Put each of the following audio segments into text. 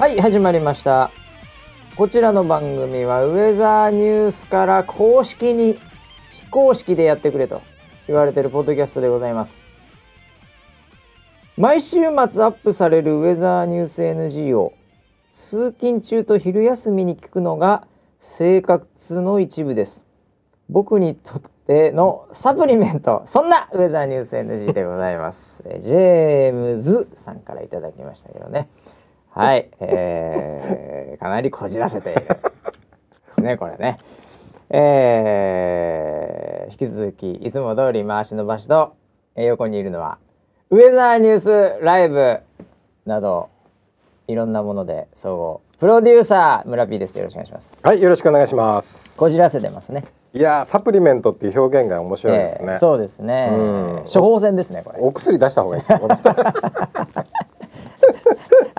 はい始まりました。こちらの番組はウェザーニュースから公式に非公式でやってくれと言われてるポッドキャストでございます。毎週末アップされるウェザーニュース NG を通勤中と昼休みに聞くのが生活の一部です。僕にとってのサプリメント。そんなウェザーニュース NG でございます。ジェームズさんからいただきましたけどね。はい、えー、かなりこじらせている。ですねこれね。えー、引き続きいつも通り回しの場所とえー横にいるのはウェザーニュースライブなどいろんなもので総合プロデューサー村 P です。よろしくお願いします。はい、よろしくお願いします。こじらせてますね。いやー、サプリメントっていう表現が面白いですね。えーそうですね。うん。処方箋ですねこれ。お薬出した方がいいですよ。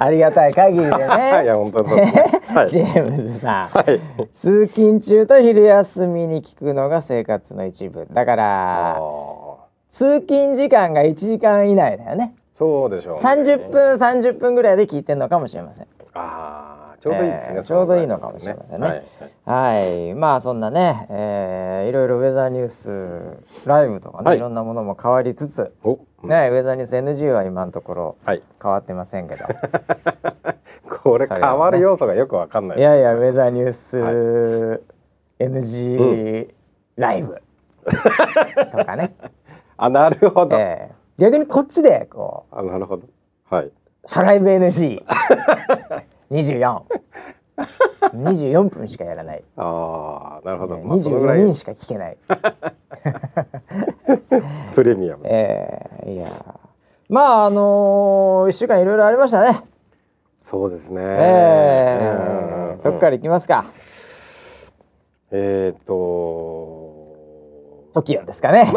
ありがたい限りでね はい、いや、本当。はい。ジェームズさん、はい。通勤中と昼休みに聞くのが生活の一部だかあらー通勤時間が1時間以内だよねそうでしょう、ね。30。分30分ぐらいで聞いてるのかもしれませんああ、ちょうどいいですね。ちょうどいいのかもしれませんね。はい。はい。まあそんなね、えーいろいろウェザーニュースライブとかね、はい。い、ろんなものも変わりつつ、ねウェザーニュース NG は今のところはい。変わってませんけど。これ変わる要素がよくわかんない。いやいやウェザーニュース NG ライブ。とかね、あ、なるほど。えー逆にこっちでこう。あ、なるほど。はい。サライブ NG24 24分しかやらない、ああ、なるほど。えーまあ、そのぐ24らい人しか聞けない。プレミアム。えーいやー。まああのー、1週間いろいろありましたね。そうですね。えー、どっから行きますか？えーっと。TOKIO ですかね。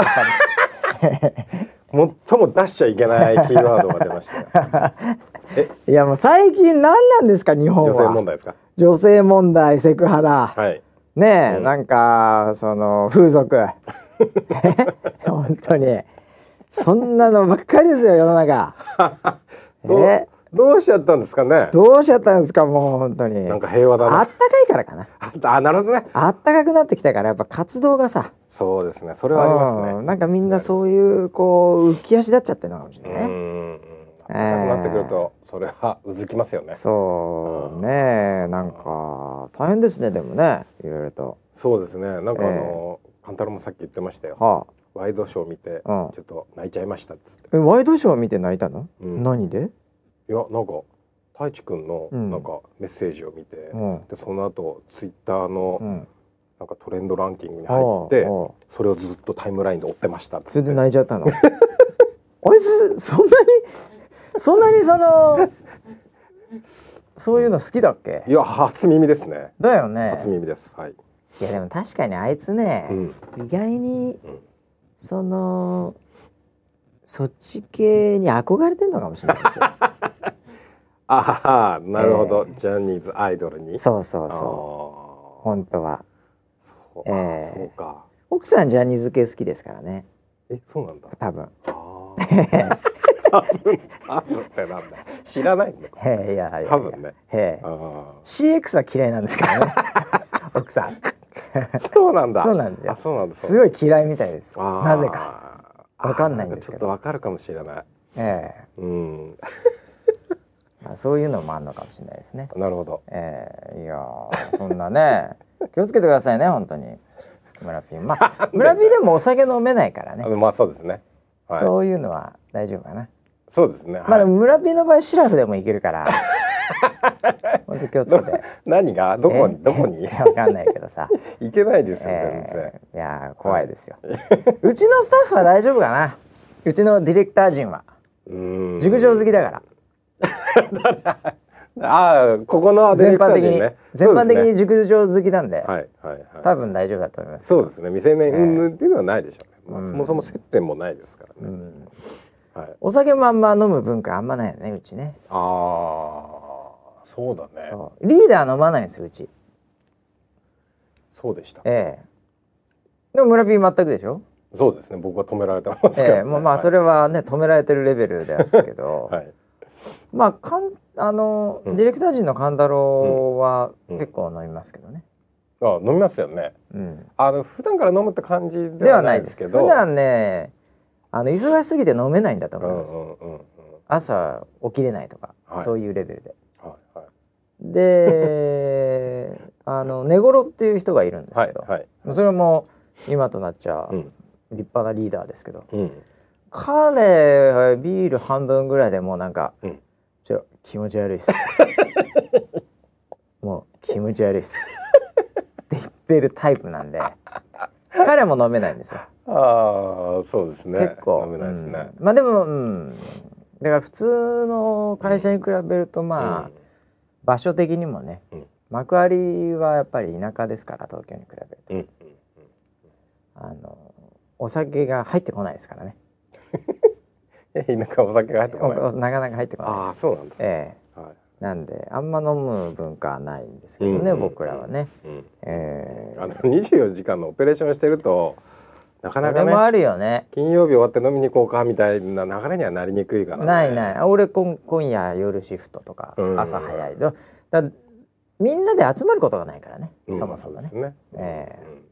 最も出しちゃいけないキーワードが出ました いやもう最近何なんですか日本は女性問題ですか？女性問題セクハラ、はい。ねえ、うんなんかその風俗 本当にそんなのばっかりですよ世の中 どうえ？どうしちゃったんですかね？どうしちゃったんですかもう本当になんか平和だな。あったかいからかな あ、あなるほどね。あったかくなってきたからやっぱ活動がさそうですね。それはありますね。うんなんかみんなそうう。いうこう浮き足立っちゃってるのかもしれうないね、ん。暖かくなってくると、それはうずきますよね。そうね。なんか大変ですねでもね。いろいろと。そうですね。なんかあの、カンタもさっき言ってましたよ。はあ。ワイドショー見て、ちうん。ょっと泣いちゃいましたっつって。えワイドショー見て泣いたの、うん。何で？いや、なんか。太一くんのうん。なんかメッセージを見て、うん。でその後ツイッターのうん。なんかトレンドランキングに入って、ああ。それをずっとタイムラインで追ってましたっつって。それで泣いちゃったの？あいつそんなにそんなにそのそういうの好きだっけ？いや初耳ですね。だよね。初耳です。はい、いやでも確かにあいつね、うん、意外にうん。そのそっち系に憧れてんのかもしれないですよ。ああなるほど、ええ。ジャニーズアイドルに。そうそうあそう。ー。本当は。そう、えーそうか。奥さんジャニーズ系好きですからね。えそうなんだ。多分。あー 多分ってなんだ。知らないんだへえいや多分ね。へえ。あ CX は嫌いなんですからね。奥さん。ーそうなんだ。そうなんですよ。あそうなんだすごい嫌いみたいです。なぜか。わかんないんですけど。ちょっとわかるかもしれない。ええ。うん。まあ、そういうのもあるのかもしれないですね。なるほど。ええ。いやーそんなね。気をつけてくださいね本当に。村ピンまあ村ピンでもお酒飲めないからね。まあそうですね。はい。そういうのは大丈夫かな、そうですね、まあ村ピンの場合シラフでもいけるから。本当気をつけて。何が？どこえ？にどこに？わかんないけどさ、行けないですよ、全然。ええいやー怖いですよ。うちのスタッフは大丈夫かな？うちのディレクター陣は。うーん。熟女好きだから。ああここの全般的に、ね全般的に熟女好きなんで、はいはいはい。多分大丈夫だと思います。そうですね。未成年っていうのはないでしょうね、まあ、うん。そもそも接点もないですからね、うんはい、お酒もあんま飲む文化あんまないよねうちね。ああそうだね。そう。そうリーダー飲まないんですようち。でした。ええ。でも村ピー全くでしょ？そうですね。僕は止められてますから、ええ。もうまあそれはね止められてるレベルですけど、はい。まあかんあの、うん。ディレクター陣の勘太郎はうん。結構飲みますけどね。あ飲みますよね。うん。あの普段から飲むって感じででははないいですすけど。普段ね、あの忙しすぎて飲めないんだとうん思いうます。んうんうん朝起きれないとか、はい。そういうレベルで。はいはい。で、あの寝頃っていう人がいるんですけど、はいはいそれも今となっちゃうん。立派なリーダーですけど、うん。彼はビール半分ぐらいでもうなんか、うん。ちょ気持ち悪いっす。もう気持ち悪いっす。って言ってるタイプなんで彼も飲めないんですよああそうですね。結構。飲めないですね、うん。まあでもうん。だから普通の会社に比べるとまあ、場所的にもね、うん。幕張はやっぱり田舎ですから東京に比べると、うんうんあのお酒が入ってこないですからね。え 田舎お酒が入ってこない。なかなか入ってこない。ああそうなんですね、ええ。はい。なんであんま飲む文化はないんですけどね、うんうんうん。僕らはね。うん。ええ。あの24時間のオペレーションしてるとなかなかね。もあるよね。金曜日終わって飲みに行こうかみたいな流れにはなりにくいからね。ないない。あ俺今今夜夜シフトとかうん。朝早い。だだみんなで集まることがないからね、うん。そもそもね。ね。えうん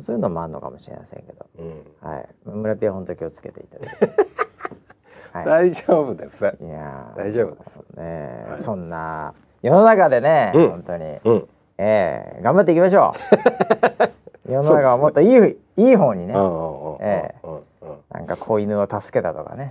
そういうのもあるのかもしれませんけど、うん。うんはい。村ピは本当気をつけていただいて。は大丈夫です。い。いやー大丈夫です。ね、はい。そんな世の中でね、うん。本当に、うん。ええ頑張っていきましょう。世の中はもっといい、いい方にね。えうんうんうんなんか子犬を助けたとかね。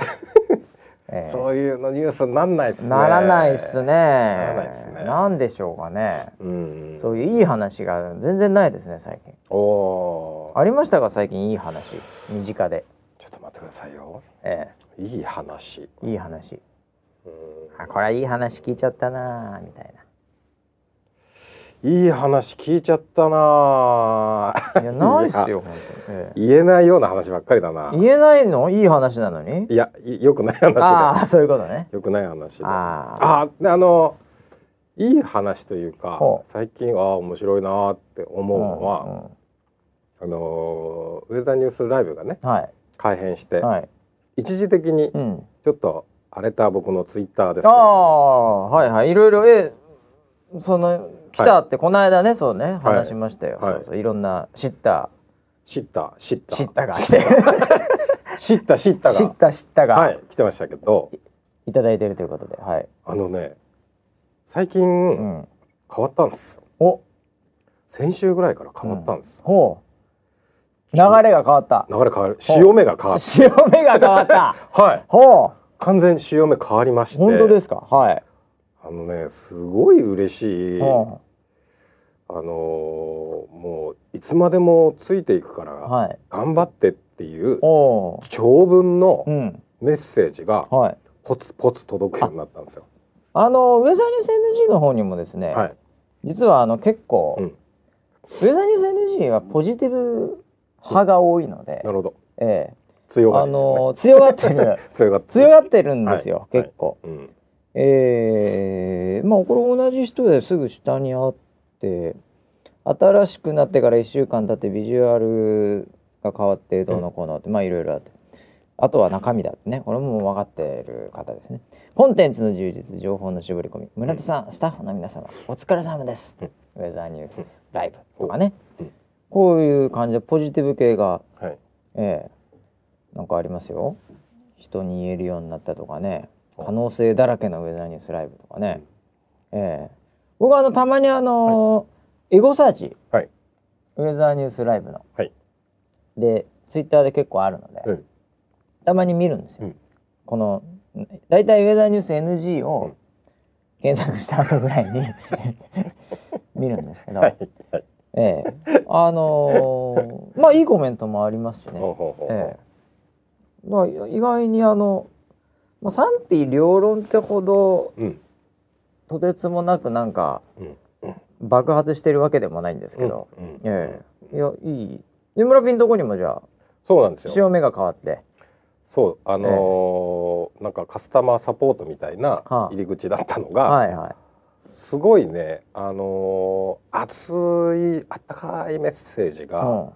え えそういうのニュースになんないっすねならないっすね。なんでしょうかね。うんそういういい話が全然ないですね最近。おありましたか最近いい話？身近で。ちょっと待ってくださいよえいい話えいい話。うんあこれはいい話聞いちゃったなーみたいいい話聞いちゃったな。な。いや ないっすよ言えないような話ばっかりだな。え言えないの？いい話なのに？いやいよくない話で。ああそういうことね。よくない話で。ああ。あであのいい話というか最近あ面白いなって思うのは、うんうんあのウェザーニュースライブがねはい。改編して、はい。一時的にうん。ちょっと荒れた僕のツイッターですけあど、あはいはい。いろいろえその来たってこの間ねそうね話しましたよ、はい。そうそういろんな知った知った知った知ったが知った知った知ったが。知った知ったが、はい来てましたけど。い、ただいてるということではい、あのね最近うん、変わったんですよ。お。先週ぐらいから変わったんです、ほう。流れが変わった。流れ変わる。潮目が変わっ潮目が変わった。た はい。ほ完全に潮目変わりまして。う本当ですか？はい、あのねすごい嬉しいほあのーもういつまでもついていくからうはい頑張ってっていう長文のうんメッセージがはいポツポツ届くようになったんですよ。あのウェザーニュース NG の方にもですね、はい。実はあの結構、うんウェザーニュース NG はポジティブ派が多いのでな、るほど。ええ強がね。の強がってる 強がって。強がってるんですよ、はい結構。うん。えーまあこれ同じ人ですぐ下にあって新しくなってから1週間経ってビジュアルが変わってどうのこうのって、まあいろいろあって。あとは中身だってね。これも分かっている方ですね。コンテンツの充実情報の絞り込み。村田さん、スタッフの皆様お疲れ様です、うんウェザーニュースライブとかね、うん。こういう感じでポジティブ系がはい。ええなんかありますよ。人に言えるようになったとかね可能性だらけのウェザーニュースライブとかね、ええ。僕はあのたまにあの、エゴサーチ。はい。ウェザーニュースライブの、はい。でツイッターで結構あるので、うん。たまに見るんですよ、うん。このだいたいウェザーニュース NG を検索した後ぐらいに 見るんですけど、はい。はい。ええ。あのーまあいいコメントもありますしね、ええ。まあ意外にあの、まあ、賛否両論ってほどうん。とてつもなくなんかうん。爆発してるわけでもないんですけど、うん。うん。ええ。いやいい。根村ピンとこにもじゃあそうなんですよ。潮目が変わって。そうあのーなんかカスタマーサポートみたいなはあ。入り口だったのが、はいはい。すごいねあのー熱いあったかいメッセージうん。が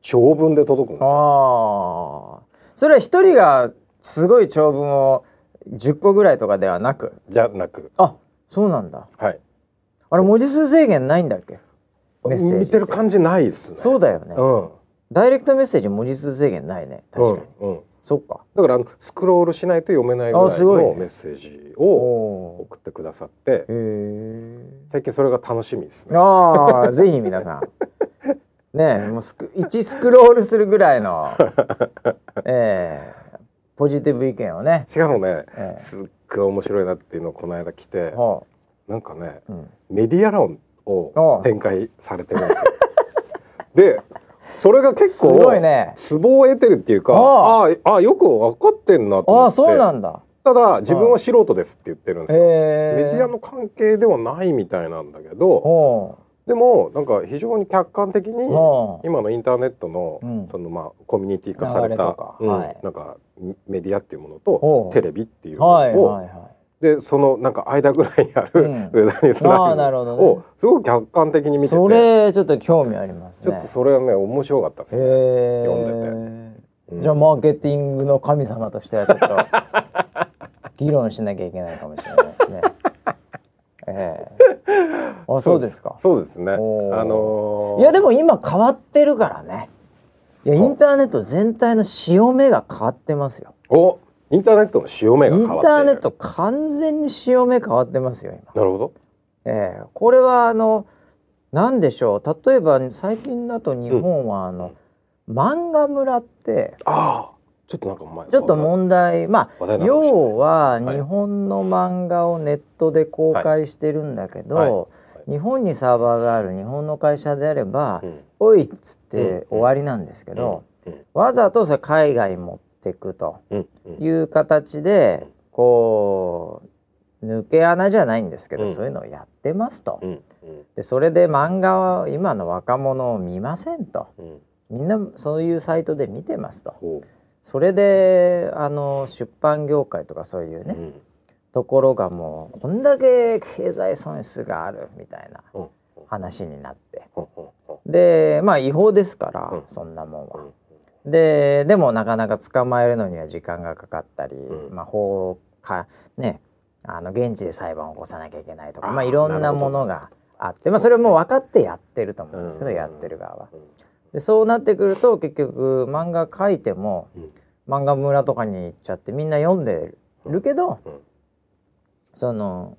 長文で届くんですよ。ああそれは一人がすごい長文を10個ぐらいとかではなく。じゃなく。あそうなんだ。はい。あれ文字数制限ないんだっけ？メッセージ見てる感じないですね。そうだよね、うん。ダイレクトメッセージ文字数制限ないね。確かに、うん。うんそっか。だからあのスクロールしないと読めないぐらいのメッセージをお送ってくださって。へえ最近それが楽しみですね。ああぜひ皆さん。ねえもうスク1スクロールするぐらいの。ええポジティブ意見をね、しかもねええ。すっごい面白いなっていうのをこの間来てはなんかねあうん、メディア論あをあ展開されてるんですよ。でそれが結構すごいね。ツボを得てるっていうかああああよく分かってんなと思って。ああそうなんだ。ただ自分は素人ですって言ってるんですよ。メディアの関係ではないみたいなんだけどほでもなんか非常に客観的に今のインターネットの,、うん。そのまあコミュニティ化されたなんかメディアっていうものほとう。テレビっていうのを、でそのなんか間ぐらいにある、うん。ウェザーニュースライあーなるほブをすごく客観的に見てて。それちょっと興味ありますね。ちょっとそれはね面白かったですね。読んでうん。じゃあマーケティングの神様としてはちょっと 議論しなきゃいけないかもしれないですね。ええあそうですか。そうですね。あのーいやでも今変わってるからね。いやインターネット全体の潮目が変わってますよ。おインターネットの潮目インが変わっているターネット完全に潮目変わってますよ今。なるほど。ええこれはあのなんでしょう例えば最近だと日本はあの、漫画村ってああちょっとなんか前ちょっと問題まあ要ははい。日本の漫画をネットで公開してるんだけど、はい。はい。日本にサーバーがある日本の会社であればうん「おい」っつっうんて終わりなんですけど、うん。わざとそれ海外持ってくという形でこう抜け穴じゃないんですけど、うん。そういうのをやってますと。うん。でそれで漫画は今の若者を見ませんと。みんなそういうサイトで見てますと。ほそれであの出版業界とかそういうね、ううん。ところがもうこんだけ経済損失があるみたいなうん。話になって。ほうほうほでまあ違法ですから、うん。そんなもんは。うででもなかなか捕まえるのには時間がかかったり、うん。まあ法かねあの現地で裁判を起こさなきゃいけないとかまあいろんなものがあってまあそれも分かってやってると思うんですけど、うん。やってる側は。うんでそうなってくると結局漫画描いてもうん。漫画村とかに行っちゃってみんな読んでるけど、うん。その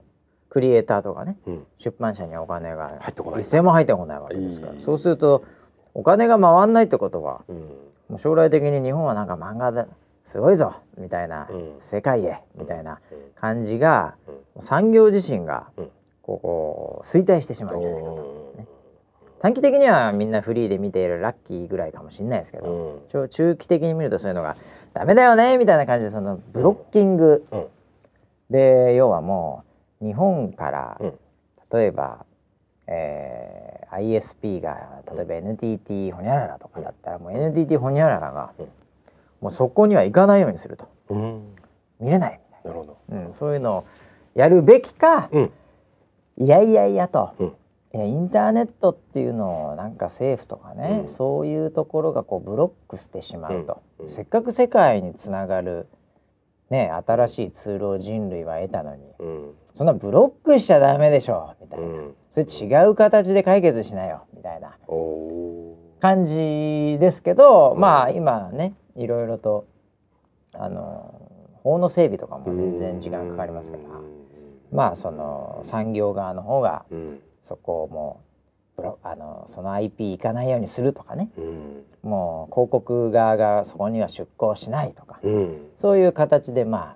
クリエイターとかねうん。出版社にはお金が入ってこない。一銭も入ってこないわけですから。そうするとお金が回んないってことはうん。もう将来的に日本はなんか漫画ですごいぞみたいな、うん。世界へみたいなうん。感じが、うん。産業自身がうん。こうこう衰退してしまうんじゃないかと短期的にはみんなフリーで見ているラッキーぐらいかもしれないですけど、うん。ちょ中期的に見るとそういうのがダメだよねみたいな感じでそのブロッキング。うん。で要はもう日本からうん。例えば、えー ISP が例えば NTT ホニャララとかだったらもう NTT ホニャララがうん。もうそこには行かないようにすると。うん。見れないみたいな。るほど。な、うん、そういうのをやるべきか、うん。いやいやいやと、インターネットっていうのをなんか政府とかね、うん。そういうところがこうブロックしてしまうと、うん。うん。せっかく世界につながるね新しいツールを人類は得たのにうん。そんなブロックしちゃダメでしょみたいな、うん。それ違う形で解決しなよみたいな。感じですけど、うん。まあ今ねいろいろとあの法の整備とかも全然時間かかりますから、まあその産業側の方がうんそこをもうブロあのその IP 行かないようにするとかね。うん。もう広告側がそこには出向しないとか、うん。そういう形でまあ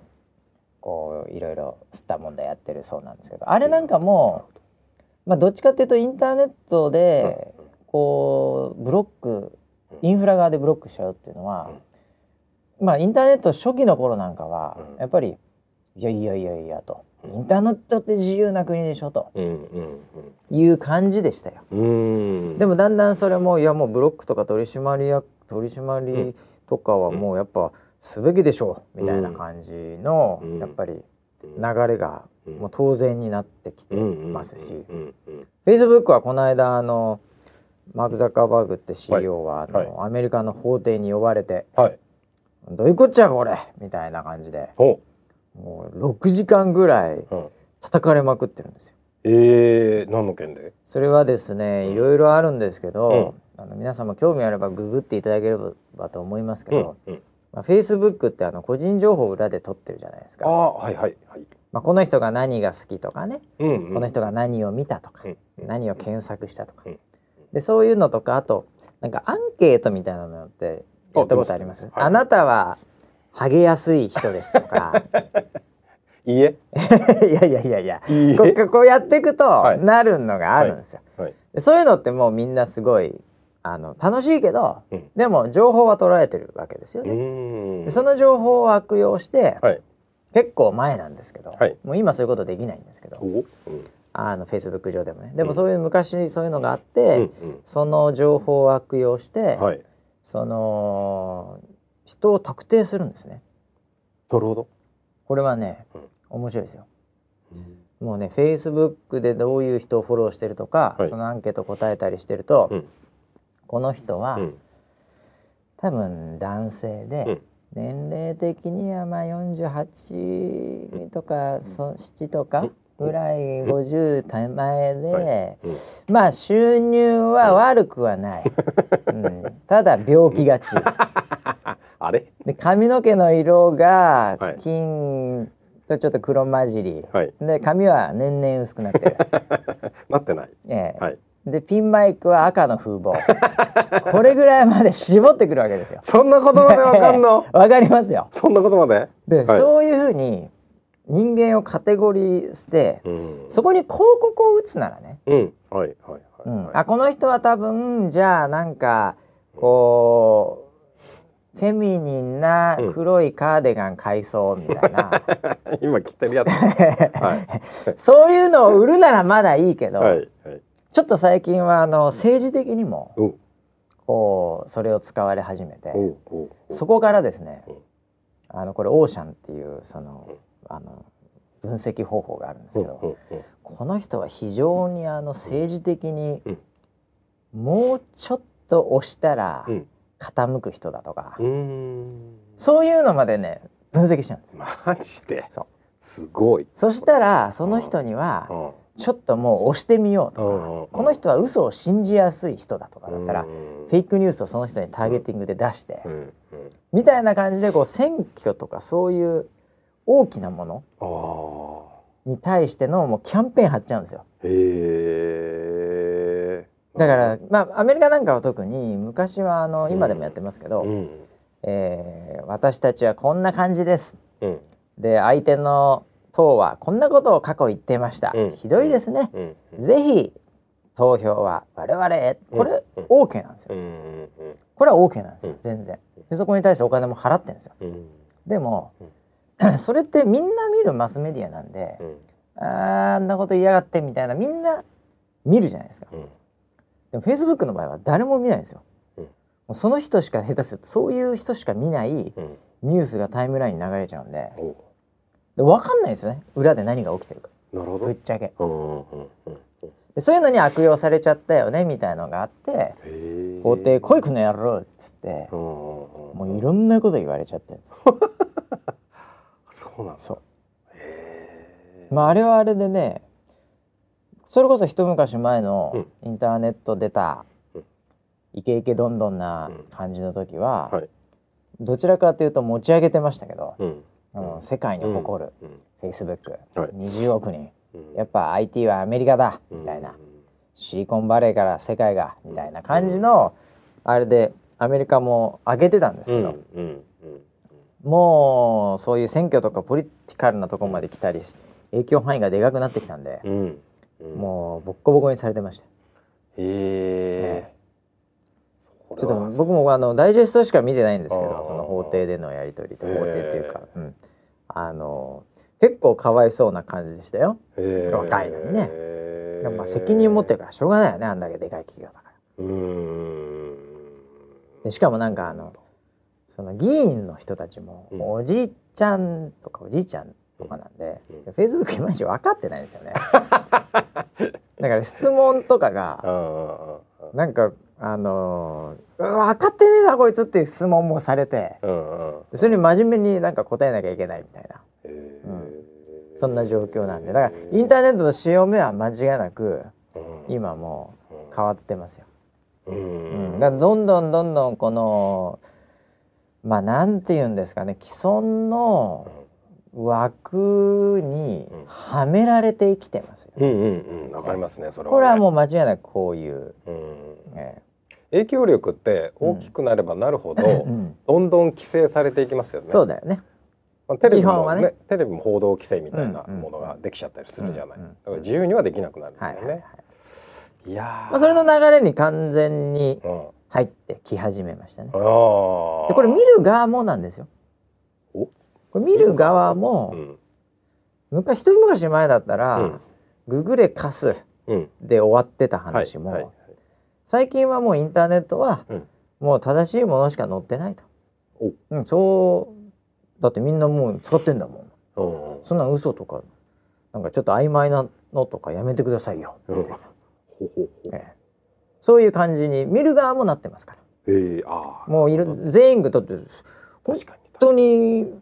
こういろいろ吸った問題やってるそうなんですけど。あれなんかもう、まあ、どっちかっていうとインターネットでこうブロックインフラ側でブロックしちゃうっていうのは、まあインターネット初期の頃なんかはうん。やっぱりいやいやいやいやとインターネットって自由な国でしょと。うんうんいう感じでしたよ。でもだんだんそれもいやもうブロックとか取締りや取締りとかはもうやっぱすべきでしょうみたいな感じのうん。やっぱり流れがうん。もう当然になってきてうんますしフェイスブックはこの間あのマーク・ザッカーバーグって CEO はあはい。のアメリカの法廷に呼ばれてはい「どういうこっちゃこれ」みたいな感じで。おもう6時間ぐらいうん、叩かれまくってるんですよ。えー、何の件で？それはですねいろいろあるんですけど、うあの皆様興味あればググっていただければと思いますけうんど、うん、まあ、Facebook ってあの個人情報を裏で取ってるじゃないですか。ああはいはいはい、まあ、この人が何が好きとかね、うんうん、この人が何を見たとか、うん何を検索したとか、うんでそういうのとかあとなんかアンケートみたいなのってやったことあります？あなたはハゲやすい人ですとか。いいえ。いやいやいやいや。いいえ。こうこうやっていくとはい。なるのがあるんですよ。はい。でそういうのってもうみんなすごいあの楽しいけど、うん。でも情報は捉えてるわけですようね。その情報を悪用して、はい。結構前なんですけど、はい。もう今そういうことできないんですけどお、うん。あのフェイスブック上でもね。でもそういう昔そういうのがあって、うんその情報を悪用して、うん、はい。その人を特定するんですね。なるほど、これはね、うん。面白いですよ。うん。もうね、フェイスブックでどういう人をフォローしてるとか、はい。そのアンケート答えたりしてると、うん。この人は、うん。多分男性で、うん。年齢的にはまあ48とか、そ7とかぐらい50手前で、はい。うん。まあ収入は悪くはない、うん、ただ病気がちあれ？で髪の毛の色がはい。金とちょっと黒混じり、はい。で髪は年々薄くなってる、なってない。ええ。はい。でピンマイクは赤の風貌。これぐらいまで絞ってくるわけですよ。そんなことまでわかんの？わかりますよ。そんなことまで？で、はい。そういうふうに人間をカテゴリーして、うん。そこに広告を打つならね、うん。はいはいはい、うん。はいあこの人は多分じゃあなんかこうフェミニンな黒いカーディガン買いそうみたいな、今着てるやつ。はい。そういうのを売るならまだいいけど、はいはい。ちょっと最近はあの政治的にもこうそれを使われ始めてそこからですねうん。あのこれオーシャンっていうそのうん。あの分析方法があるんですけど、うんうんうん。この人は非常にあの政治的にうん。もうちょっと押したらうん傾く人だとか、そういうのまでね分析しちゃうんですよ。マジで？そう。すごい、そしたらその人にはうん。ちょっともう押してみようとか、うんうんこの人は嘘を信じやすい人だとかだったら、うんフェイクニュースをその人にターゲティングで出して、うんうん。みたいな感じでこう選挙とかそういう大きなものあに対してのもうキャンペーン張っちゃうんですよ。だから、まあアメリカなんかは特に昔はあの今でもやってますけど、うん。えー私たちはこんな感じです。うん。で相手の党はこんなことを過去言ってました。うん。ひどいですね。うん。ぜひ投票は我々へこれうん OK なんですよ。これは OK なんですようん。全然。でそこに対してお金も払ってるんですよ。うん。でも、それってみんな見るマスメディアなんで、あんなこと言いやがってみたいなみんな見るじゃないですか。うんでも Facebook の場合は誰も見ないんですよ。うん。もうその人しか下手するとそういう人しか見ないうん。ニュースがタイムラインに流れちゃうんで。おで分かんないですよね。裏で何が起きてるか。なるほど。ぶっちゃけ。うんうんうんうん。でそういうのに悪用されちゃったよねみたいのがあって法廷来いこの野郎っつってもういろんなこと言われちゃって。るんですそうなんだ。そう。まああれはあれでねそれこそ一昔前のうん。インターネット出たうん。イケイケどんどんな感じの時は、はい。どちらかというと持ち上げてましたけど、うん。あの世界に誇るうん。Facebook、はい。20億人。うん。やっぱ IT はアメリカだみたいな、シリコンバレーから世界がみたいな感じのあれでアメリカも上げてたんですうん。けど、もうそういう選挙とかポリティカルなところまで来たり影響範囲がでかくなってきたんでもうボッコボコにされてました。へえ。ちょっと僕もあのダイジェストしか見てないんですけどその法廷でのやり取りと法廷っていうか、うん、あの結構かわいそうな感じでしたよ。若いのにね。でもまあ責任持ってるからしょうがないよねあんだけでかい企業だから。うーん。でしかもなんかあのその議員の人たちも、うん。おじいちゃんとかおじいちゃんとかなんで、うん。フェイスブックいまいち分かってないんですよね。だから質問とかがなんかあのー分かってねえなこいつっていう質問もされてうんうんそれに真面目になんか答えなきゃいけないみたいな、へうそんな状況なんで。だからインターネットの潮目は間違いなくうん。今もう変わってますよ。ううん。ん、だどんどんどんどんこのまあなんて言うんですかね既存の枠にうんはめられて生きてますよ。うんうんうんわかりますねそれはねこれはもう間違いなくこういう、うんえ影響力って大きくなればなるほど、えうんどんどん規制されていきますよね。そうだよね。まあテレビもねねテレビも報道規制みたいなものができちゃったりするじゃない。だから自由にはできなくなるんだよはいはいはいね。。いやーまあそれの流れに完全にうん入ってき始めましたね。あーでこれ見る側もなんですよ。おこれ見る側も、うん。昔一昔前だったら、うん。ググれカスうん。で終わってたはい話も、はい。最近はもうインターネットは、うん。もう正しいものしか載ってないと。お。うん、そうだってみんなもう使ってんだもん。うんそんな嘘とかなんかちょっと曖昧なのとかやめてくださいよ。うん。ええ。そういう感じに見る側もなってますから。ええああもういる全員がだって本当に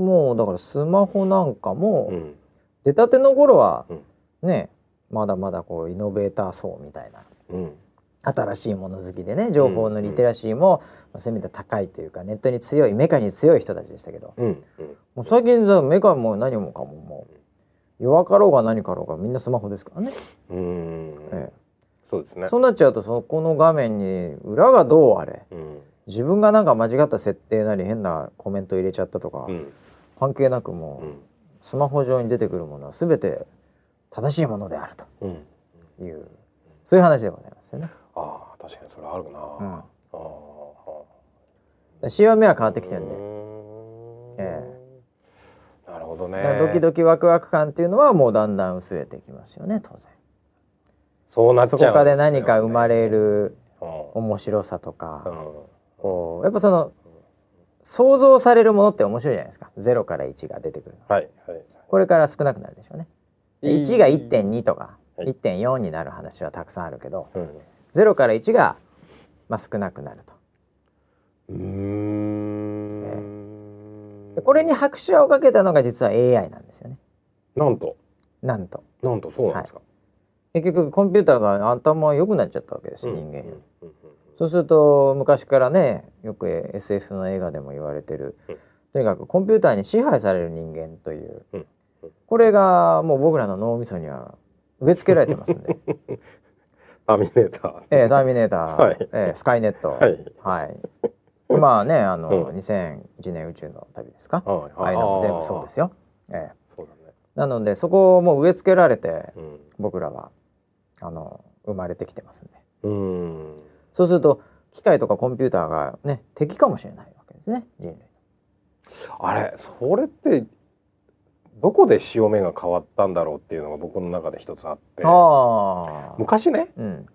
もうだからスマホなんかも、うん。出たての頃はうん。ねまだまだこうイノベーター層みたいなうん。新しいもの好きでね情報のリテラシーも、まあそういう意味では高いというかネットに強いメカに強い人たちでしたけど。もう最近さメカも何もかももう弱かろうが何かろうがみんなスマホですからね、うん。えそうですね。え、そうなっちゃうとそこの画面に裏がどうあれうん。自分がなんか間違った設定なり変なコメント入れちゃったとか、うん関係なくもう、うん。スマホ上に出てくるものは全て正しいものであるうん。というそういう話でございますよね。ああ確かにそれあるな。うん。ああ潮目は変わってきてるんで、うーん。えなるほどね。ドキドキワクワク感っていうのはもうだんだん薄れてきますよね当然。そうなっちゃうんでね。そこから何か生まれるうん。面白さとか、うん。こうやっぱその想像されるものって面白いじゃないですか。0から1が出てくるの。はいはい。これから少なくなるでしょうね。でいい。1が1.2とかはい。1.4になる話はたくさんあるけどうん。0から1が、まあ、少なくなると。うーん。でこれに拍手をかけたのが実は AI なんですよね。なんと。なんと。なんとそうなんですか。結局コンピューターが頭良くなっちゃったわけです、うん。人間より。うんうんそうすると昔からねよく SF の映画でも言われてる、うん。とにかくコンピューターに支配される人間という、うん。うん。これがもう僕らの脳みそには植え付けられてますんで。ターミネーター。ええターミネーター、はい。ええスカイネット、はい。はい。まあねあの、うん。2001年宇宙の旅ですか、はいああいうのも全部そうですよ、ええ、そうだね。なのでそこをもう植え付けられてうん。僕らはあの生まれてきてますんで。うんそうすると機械とかコンピューターがね敵かもしれないわけですね。人類あれそれってどこで潮目が変わったんだろうっていうのが僕の中で一つあって。ああ。昔ねうん。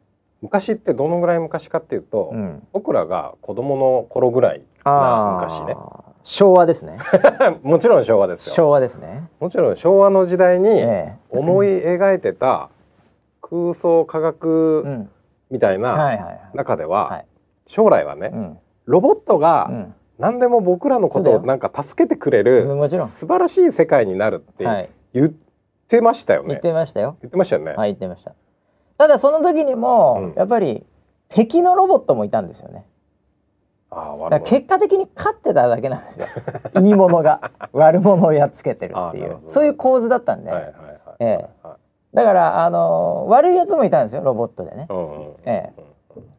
昔ってどのぐらい昔かっていうと、うん。僕らが子供の頃ぐらいな昔ね。昭和ですね。もちろん昭和ですよ。昭和ですね。もちろん昭和の時代にええ。思い描いてた空想科う学んみたいな中でははい。将来はねうん。ロボットうがん。何でも僕らのことをなんか助けてくれる素晴らしい世界になるってはい。言ってましたよ言っね。てましたよ。言ってましたよね。はい言ってました。ただその時にも、うん。やっぱり敵のロボットもいたんですよね。だ結果的に勝ってただけなんですよ。いいものが悪者をやっつけてるっていう。そういう構図だったんで、はいはいはい。ええ。はだからあの悪いやつもいたんですよロボットでね。ええ。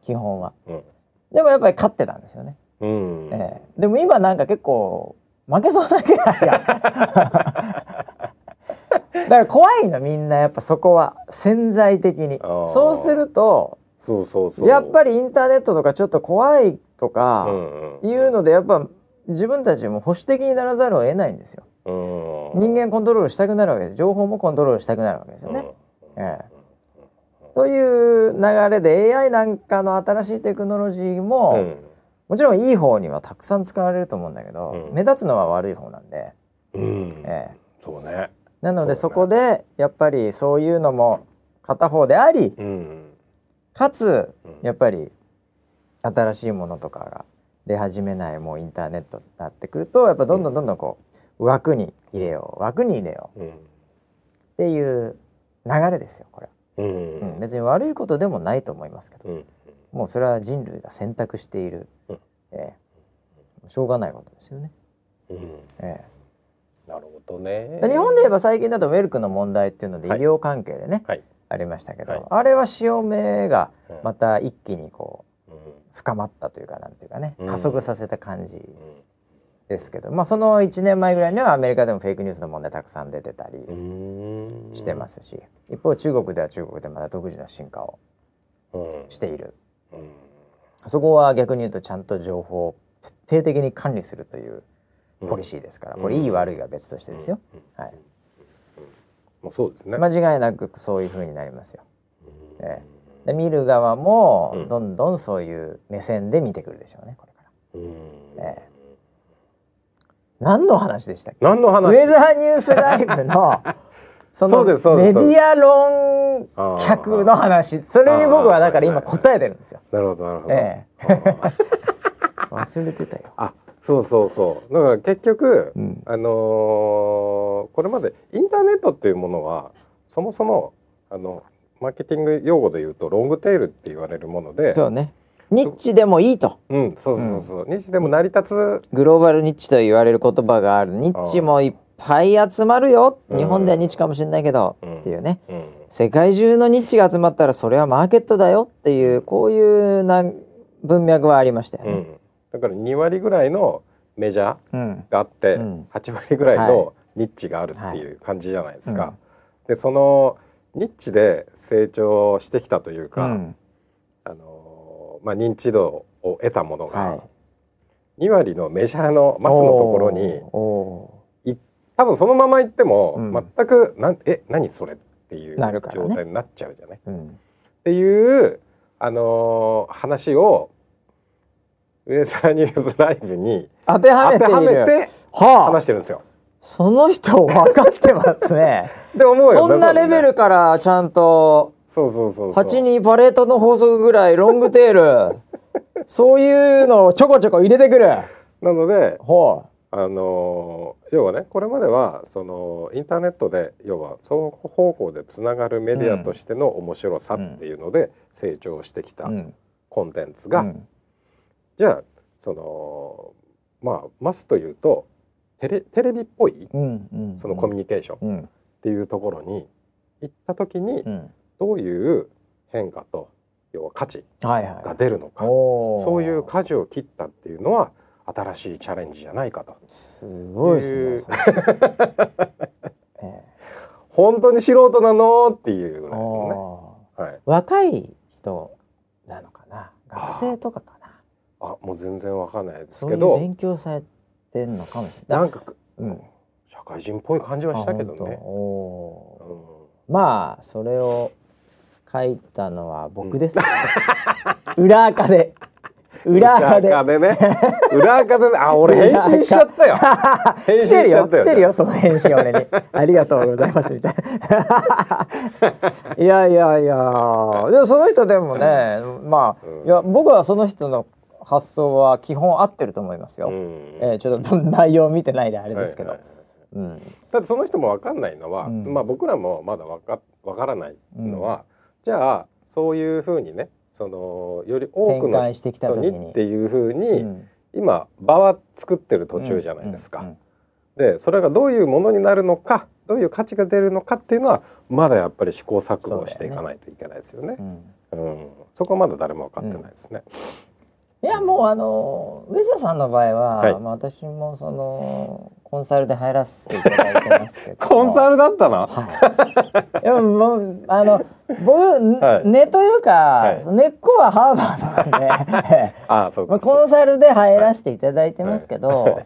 基本は。うん。でもやっぱり勝ってたんですよね、うん。ええ。でも今なんか結構負けそうな気配が。だから怖いのみんなやっぱそこは潜在的に。そうするとそうそうそう。やっぱりりインターネットとかちょっと怖いとかいうのでやっぱ自分たちも保守的にならざるを得ないんですよ。うん人間コントロールしたくなるわけです。情報もコントロールしたくなるわけですよね、ええ。という流れで AI なんかの新しいテクノロジーも、うん。もちろんいい方にはたくさん使われると思うんだけど、うん。目立つのは悪い方なんで、うん。ええ。そうね。なのでそ,、こでやっぱりそういうのも片方でありうん。かつうん。やっぱり新しいものとかが出始めないもうインターネットになってくるとやっぱどんどんどんどんこう枠に入れよう枠に入れよう。ん。うっていう流れですよこれ、うん。うん、別に悪いことでもないと思いますけど。うん。もうそれは人類が選択している、うん。ええ。しょうがないことですよね。うん。えなるほどね。日本で言えば最近だとウェルクの問題っていうので医はい。療関係でね、はい。ありましたけど、はい。あれは潮目がうん。また一気にこううん。深まったというかなんていうかねうん。加速させた感じうんですけど、まあその1年前ぐらいにはアメリカでもフェイクニュースの問題たくさん出てたりうん。してますし、一方中国では中国でまた独自の進化をうん。している。うん。そこは逆に言うとちゃんと情報を徹底的に管理するというポリシーですから、うん。これいい悪いは別としてですよ、うん。はい、もうそうですね。間違いなくそういう風になりますよ。うん。えで見る側もうん。どんどんそういう目線で見てくるでしょうねこれから。うん。え何の話でしたっけ？ウ何の話？ェザーニュースライブの そのメディア論客の話。それに僕はだから今答えてるんですよ。なるほどなるほど、ええ。忘れてたよ。あそうそうそう。だから結局、うん。あのーこれまでインターネットっていうものはそもそもあのマーケティング用語で言うとロングテールって言われるものでそうね。ニッチでもいいと。うんそうそうそう、日でも成り立つグローバルニッチと言われる言葉がある。ニッチもいっぱい集まるよ。うん日本ではニッチかもしれないけど、うんっていうね。うん世界中のニッチが集まったらそれはマーケットだよっていうこういうな文脈はありましたよね。うん、だから2割ぐらいのメジャーうん。があって、うん8割ぐらいはのニッチがあるっていう感じじゃないですか。うんでそのニッチで成長してきたというか、うんあのまあ、認知度を得たものが、はい。2割のメジャーのマスのところに多分そのまま行っても、うん全くなんえ何それっていう状態になっちゃうじゃない？ー。うん。っていう、あのー話をウェザーニュースライブに当てはめて。はめてはあ。話してるんですよ。その人分かってますね。で思うよねそんなレベルからちゃんとそうそうそうそう8にパレートの法則ぐらいロングテール そういうのをちょこちょこ入れてくる。なのでほあのー要はねこれまではそのインターネットで要は双方向でつながるメディアとしての面白さっていうので成長してきた。コンテンツが、うんじゃあそのまあマスというとテレテレビっぽいうんうん。そのコミュニケーションっうんていうところに行った時にうん。どういう変化と要は価値はいはい。が出るのか、おー。そういう舵を切ったっていうのは新しいチャレンジじゃないかと。すごいですね。本当に素人なのっていうぐえらいのね、はい、若い人なのかな？学生とかかな？あもう全然わかんないですけど。勉強されてんのかもしれな。ないんか、うん。社会人っぽい感じはしたけどね。うん。まあそれを書いたのは僕です、ね裏垢で。裏垢で。裏垢でね。裏垢でね。あ俺返信しちゃったよ。返信しちゃったよよ。来てるよその返信が俺に。ありがとうございますみたいな。いやいやいや。でもその人でもねまあ、うん。いや僕はその人の発想は基本合ってると思いますよ、うん。えーちょっと内容を見てないであれですけど、はいはいはい。うん。だってその人も分かんないのは、うん。まあ僕らもまだ分か分からないのは、じゃあそういうふうにねそのより多くの人時に。にっていうふうに、うん。今場は作ってる途中じゃないですか。うんうん。でそれがどういうものになるのかどういう価値が出るのかっていうのはまだやっぱり試行錯誤していかないといけないですよね。うん。うん。そこはまだ誰も分かってないですね。いやもうあのウェザーさんの場合は、はい。まあ私もそのコンサルで入らせていただいてますけど。コンサルだったな。はい、でももうあの僕、はい。根というか、はい。根っこはハーバードなんで。あそうまあ、か。コンサルで入らせていただいてますけど、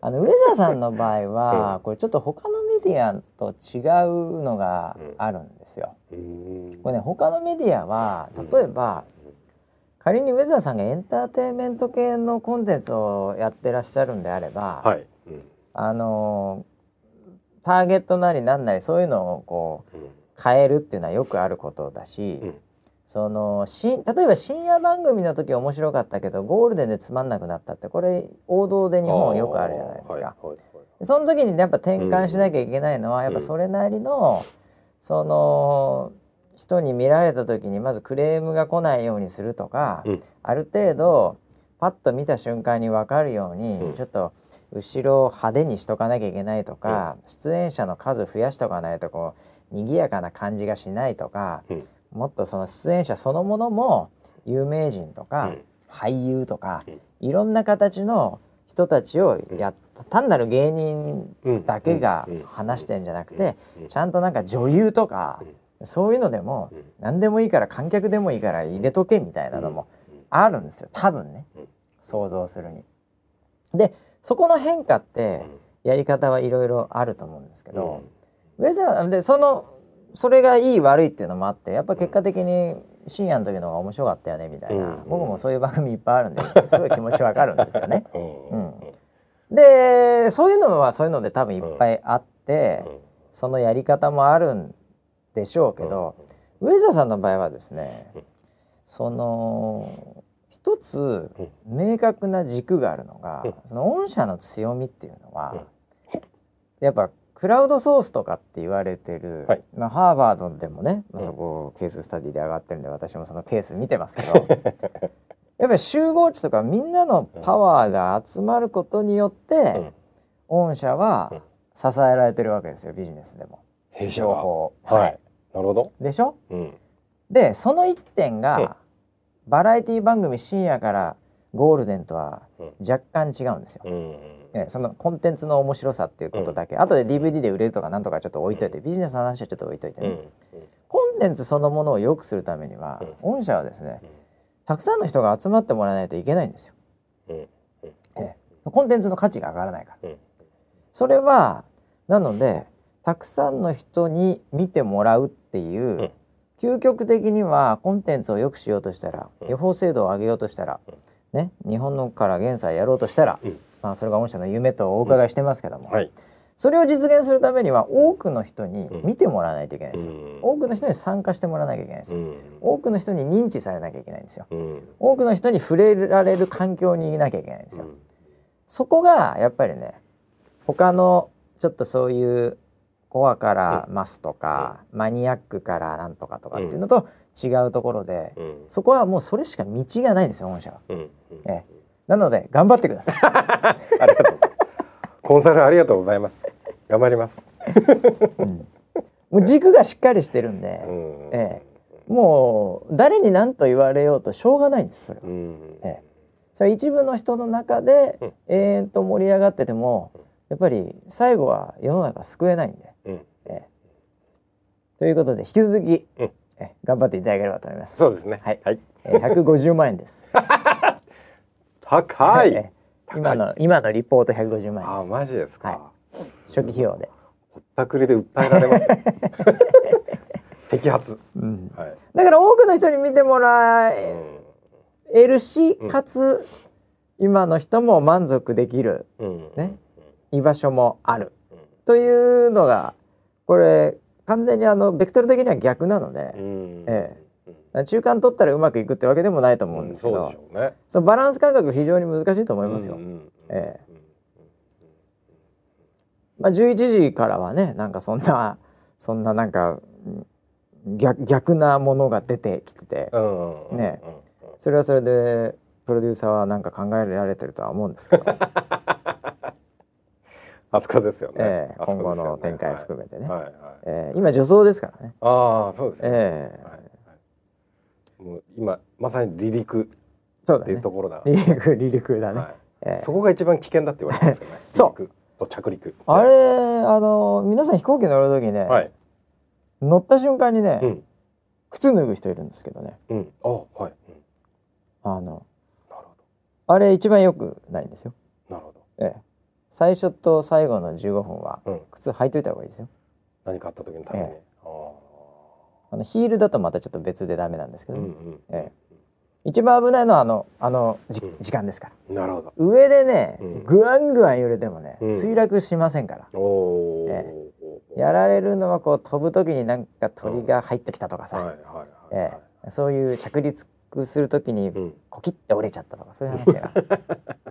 あのウェザーさんの場合は、これちょっと他のメディアと違うのがあるんですよ。うん。これね他のメディアは例えば、仮にウェザーさんがエンターテインメント系のコンテンツをやってらっしゃるんであれば、はい。うんあのターゲットなりなんなりそういうのをこううん。変えるっていうのはよくあることだし、うん。そのし例えば深夜番組の時面白かったけどゴールデンでつまんなくなったってこれ王道で日本よくあるじゃないですか。はいはいはい。その時にやっぱ転換しなきゃいけないのは、やっぱそれなりのその人に見られた時にまずクレームが来ないようにするとか、うん。ある程度パッと見た瞬間に分かるように、うん。ちょっと後ろを派手にしとかなきゃいけないとか、出演者の数増やしとかないとこう賑やかな感じがしないとか、うん。もっとその出演者そのものも有名人とか、うん。俳優とか、うん。いろんな形の人たちをやっ単なる芸人うんだけがうん。話してんじゃなくて、うん。ちゃんとなんか女優とか、そういうのでも、うん。何でもいいから観客でもいいから入れとけみたいなのもあるんですよ。多分ね、うん。想像するに。でそこの変化ってやり方はいろいろあると思うんですけど、ウェザーでそのそれがいい悪いっていうのもあってやっぱ結果的に深夜の時の方が面白かったよねみたいな、うん。僕もそういう番組いっぱいあるんで すごい気持ちわかるんですよね。うん。うん。でそういうのはそういうので多分いっぱいあって、そのやり方もあるんでしょうけど、ウェザーさんの場合はですね、うん。その一つ明確な軸があるのが、うん。その御社の強みっていうのは、やっぱクラウドソースとかって言われてる、はい。まあ、ハーバードでもね、まあうん。そこケーススタディで上がってるんで私もそのケース見てますけど やっぱり集合値とかみんなのパワーが集まることによって、御社はうん。支えられてるわけですよビジネスでも。情報。はい。なるほど。でしょ？うん。でその一点が、うんバラエティ番組深夜からゴールデンとはうん。若干違うんですよ。うんねそのコンテンツの面白さっていうことだけ、後で DVD で売れるとかなんとかちょっと置いといて、ビジネスの話はちょっと置いといてね、うん。コンテンツそのものを良くするためには、御社はですねうん。たくさんの人が集まってもらわないといけないんですよ。うん。うん。ええコンテンツの価値が上がらないから。うん。それはなのでたくさんの人に見てもらうっていう、うん究極的にはコンテンツを良くしようとしたら、うん。予報精度を上げようとしたら、ね、日本のから現在やろうとしたら、うん。まあ、それが御社の夢とお伺いしてますけども、はい。それを実現するためには多くの人にうん。見てもらわないといけないんですよ。うん。多くの人に参加してもらわなきゃいけないんですよ。うん。多くの人に認知されなきゃいけないんですよ。うん。多くの人に触れられる環境にいなきゃいけないんですよ。うん。そこがやっぱりね他のちょっとそういうコアからマスとか、マニアックからなんとかとかっていうのと違うところで、うん。そこはもうそれしか道がないんですよ御社は。うん。うん。ええ。なので頑張ってください。ありがとうございます。コンサルありがとうございます。頑張ります。うん。もう軸がしっかりしてるんで、うん。えもう誰に何と言われようとしょうがないんですそれは。うん。ええ。それは一部の人の中でうん。永遠と盛り上がっててもやっぱり最後は世の中救えないんで。うん。ええ。ということで引き続き、うん。え頑張っていただければと思います。そうですね。はい。はい。えー、150万円です。高い。えー今の今のリポート150万あ円でマジですはかす。初期費用で。ぼったくりで訴えられますよ 摘発。うん。はい。だから多くの人に見てもらうえるし、うん。かつ今の人も満足できる。んうん。ね居場所もある。うん。というのがこれ完全にあのベクトル的には逆なのでう、ん。え中間取ったらうまくいくってわけでもないと思うんですけど、そうでしょうね。そのバランス感覚非常に難しいと思いますよ。えうんまあ、11時からはねなんかそんなそんななんかうん逆逆なものが出てきててねそれはそれでプロデューサーはなんか考えられてるとは思うんですけど、あそこですよね。ええあそ今後の展開含めてね、はい。はい。はい。えー今女装ですからね、ああそうですね。ええ。はい。はい。もう今まさに離陸っていうところだ。離陸離陸だね、はい。ええ。そこが一番危険だって言われてますよね。そう。と着陸。あれあの皆さん飛行機乗る時ね、はい。乗った瞬間にね、うん。靴脱ぐ人いるんですけどね。うん。あはい。うん。あのなるほあれ一番良くないんですよ、どなるほええ、最初と最後の15分は靴履いといた方がいいですよ。何かあった時のために。えああのヒールだとまたちょっと別でダメなんですけどうんうんえ一番危ないのはあのあのじうん。時間ですから。なるほど。上でね、うん。ぐわんぐわん揺れてもね、うん。墜落しませんから。おおえやられるのはこう飛ぶ時になんか鳥が入ってきたとかさ、ええ。そういう着陸する時にうん。コキッて折れちゃったとかそういう話が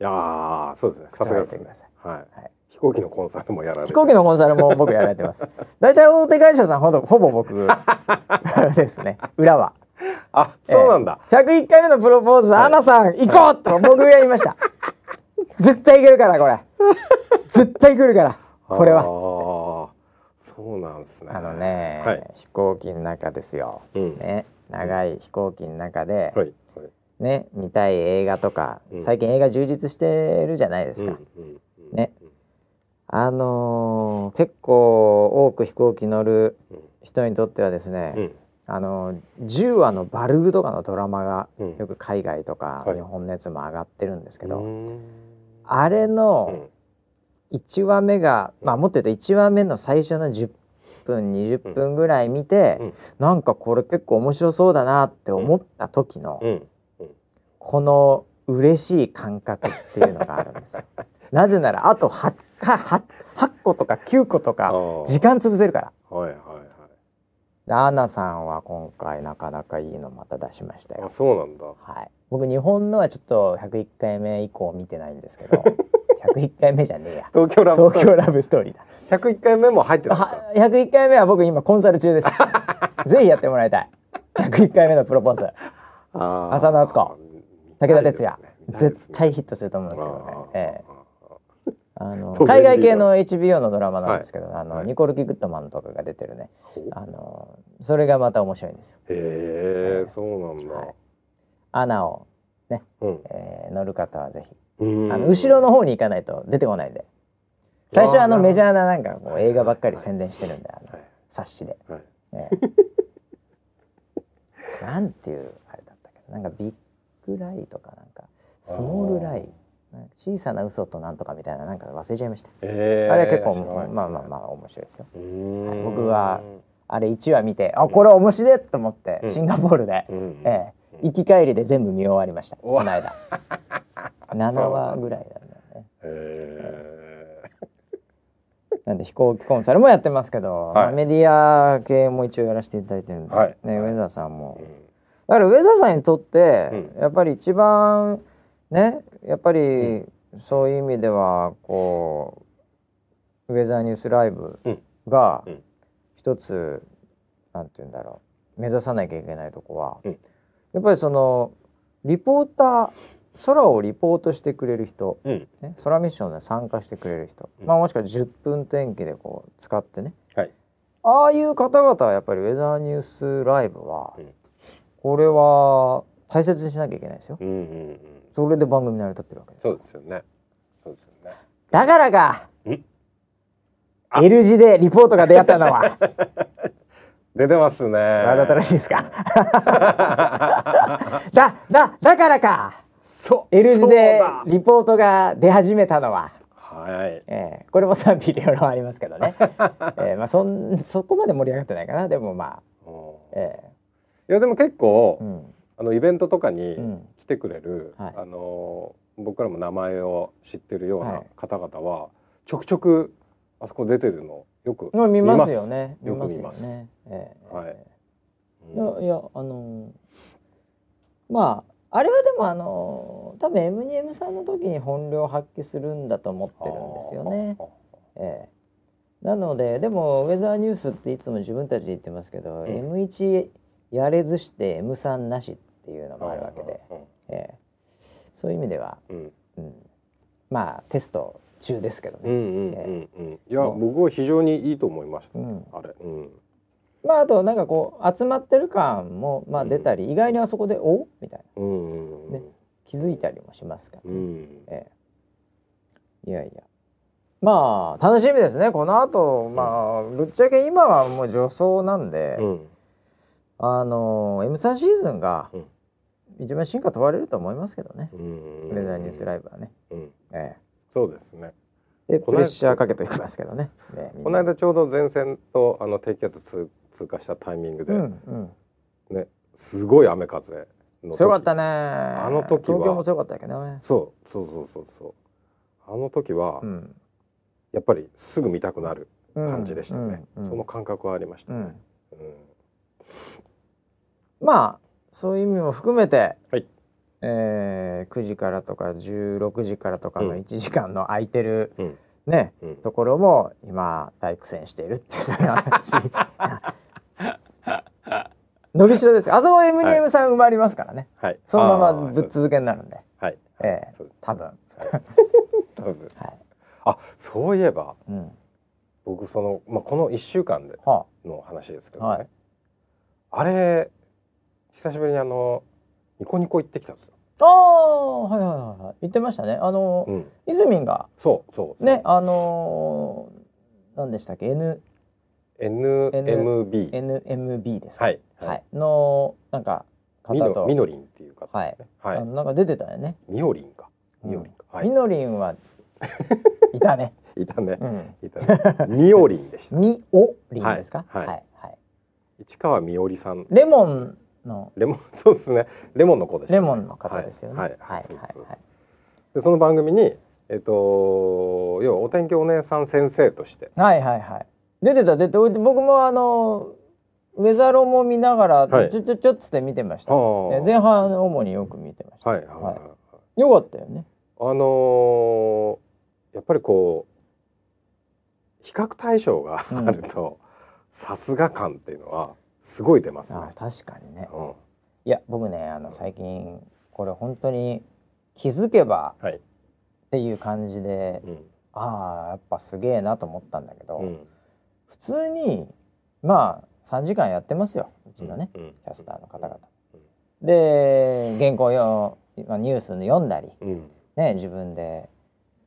いやーそうですね。さすがですね。靴履い。はい。飛行機のコンサルもやられて。飛行機のコンサルも僕やられてます。大体大手会社さんほどほぼ僕 ですね。裏は。あそうなんだ、101回目のプロポーズ、アナさん行こうと僕が言いました。絶対行けるからこれ。絶対来るからこれあは。ーそうなんですね。あのね、はい。飛行機の中ですよ、うん。ね長い飛行機の中で、はいはいね見たい映画とか、うん。最近映画充実してるじゃないですか、ね。あのー結構多く飛行機乗るうん。人にとってはですね、うん。あの10話のバルーとかのドラマがうん。よく海外とかはい。日本のやつも上がってるんですけど、うん。あれうのん。1話目が、まあもっと言うと1話目の最初の10分20分ぐらい見て、うん。なんかこれ結構面白そうだなって思った時の、うんこの嬉しい感覚っていうのがあるんですよ。なぜならあと 8, か 8, 8個とか9個とか時間潰せるから。はいはいでアーナさんは今回なかなかいいのまた出しましたよはいあ。そうなんだはい。僕日本のはちょっと101回目以降見てないんですけど、101回目じゃねえや。東京ラブストーリー東京ラブストーリーだ。101回目も入ってたんですか？は101回目は僕今コンサル中です。ぜひやってもらいたい。101回目のプロポーズ。浅野敦子武田鉄矢、絶対ヒットすると思うんですけどね。ええ。あの 海外系の HBO のドラマなんですけど、あのはい。ニコル・キグッドマンとかが出てるね。あのそれがまた面白いんですよ。へえそうなんだ。はい。アナをね、うん。えー乗る方はぜひ、うん。あの後ろの方に行かないと出てこないんで。最初はあのメジャーななんかこう映画ばっかり宣伝してるんで、あのはい。冊子で。はい。ええ。なんていうあれだったっけな。なんかビッグライとかなんかスモールライ。なんか小さな嘘となんとかみたいななんか忘れちゃいました、へーあれ結構まあまあまあ面白いですよ。はい僕はあれ1話見てあこれ面白いと思って、うん。シンガポールで、うんええ行き帰りで全部見終わりました。この間。7話ぐらいなんだよね。へ なんで飛行機コンサルもやってますけど、はい。まあメディア系も一応やらせていただいてるんで、はい。ね、はいウェザーさんも、ーうんだからウェザーさんにとって、うん。やっぱり一番ねやっぱりそういう意味ではこうウェザーニュースライブうん。がうん。一つ、なんて言うんだろう目指さなきゃいけないとこは、うん。やっぱりそのリポーター空をリポートしてくれる人、うん。ね、空ミッションで参加してくれる人、うん。まあもしくは10分天気でこう使ってね。はい。ああいう方々はやっぱりウェザーニュースライブは、うんこれは大切にしなきゃいけないですよ。うんうんうん。それで番組成り立ってるわけ。そうですよね。そうですよね。だからか L 字でリポートが出会ったのは。出てますね。わざとらしいですか？だだだからかそう L 字でリポートが出始めたのは、はい。えーこれも賛否両論ありますけどね、えーまあ、そんそこまで盛り上がってないかな。でもまあ、うん。えいやでも結構、ーうん。あのイベントとかにうん。来てくれる、はい。あの僕らも名前を知ってるようはない。方々は、ちょくちょくあそこ出てるのよくまあ見ますよね。よく見よます。ね、え。ーはい。いやいやあのーまああれはでもあのー多分 M2M さんの時に本領発揮するんだと思ってるんですよね。ええ、なのででもウェザーニュースっていつも自分たちで言ってますけど、ん。M1 やれずして M3 なしっていうのもあるわけで、うん。ええ、そういう意味では、うん。うん、まあテスト中ですけどね。うんうんうんうん。いやうん僕は非常にいいと思いました、うん。あれ、うん、まああとなんかこう集まってる感もまあ出たり、意外にあそこで「おみたいな。うんうんうん。ね。気づいたりもしますから、うん。ええ、いやいや。まあ楽しみですね。この後まあぶっちゃけ今はもう助走なんで、うんあの M3 シーズンがうん。一番進化問われると思いますけどね、うん。ウェザーニュースライブはね、うん。えそうですね。え、でプレッシャーかけていきますけどね。ねこの間ちょうど前線とあの低気圧通通過したタイミングで、うんねすごい雨風の強かったね。あの時は。東京も強かったけどね。そうそうそうそうそう。あの時は、うん。やっぱりすぐ見たくなるうん感じでしたね、うんうん。その感覚はありましたね、うん。うんまあそういう意味も含めて、はい。えー9時からとか16時からとかのうん。1時間の空いてるうん。ね、うん。ところも今大苦戦しているっていうそういう話。伸びしろですあそこ M2M さん埋まりますからね、はい。そのままぶっ続けになるんで。はい。ええ。そうです。多分。多分。はい、あそういえばうん、僕その、まあ、この1週間ではの話ですけどね、はいあれ久しぶりにあのニコニコ行ってきたんですよ、ああはいはいはいはい。言ってましたね。あの、うん、いずみんが？そうそうねあのー、何でしたっけ？N NMB NMB ですか？はいはい、のなんかみ方と。のみのりんっていう方、はい、はい。なんか出てたよね。みおりんか。うんみおりんか、はい。みのりんは いたね。いたね。うん。いたね。みおりんでした。みおりんですか？はい。はい。はい。市川みおりさん。レモンの。レモン そうですね。レモンの子でした、レモンの方ですよね。はい。はい。はい。です。その番組にえっと要はお天気お姉さん先生として。はいはいはい。出てた出て僕もあのウェザーロも見ながら、はい。ちょちょちょっつって見てました。あーえ前半主によく見てました。はいはいはい、はい。よかったよね。あのーやっぱりこう比較対象があるとさすが感っていうのはすごい出ますね。あ。確かにね。うん。いや僕ねあの最近これ本当に気づけばはい。っていう感じで、うん。ああやっぱすげえなと思ったんだけど。うん。普通にまあ3時間やってますよ。うちのね、うん。キャスターの方々。うん。で原稿よまあニュース読んだり、うん。ね、自分で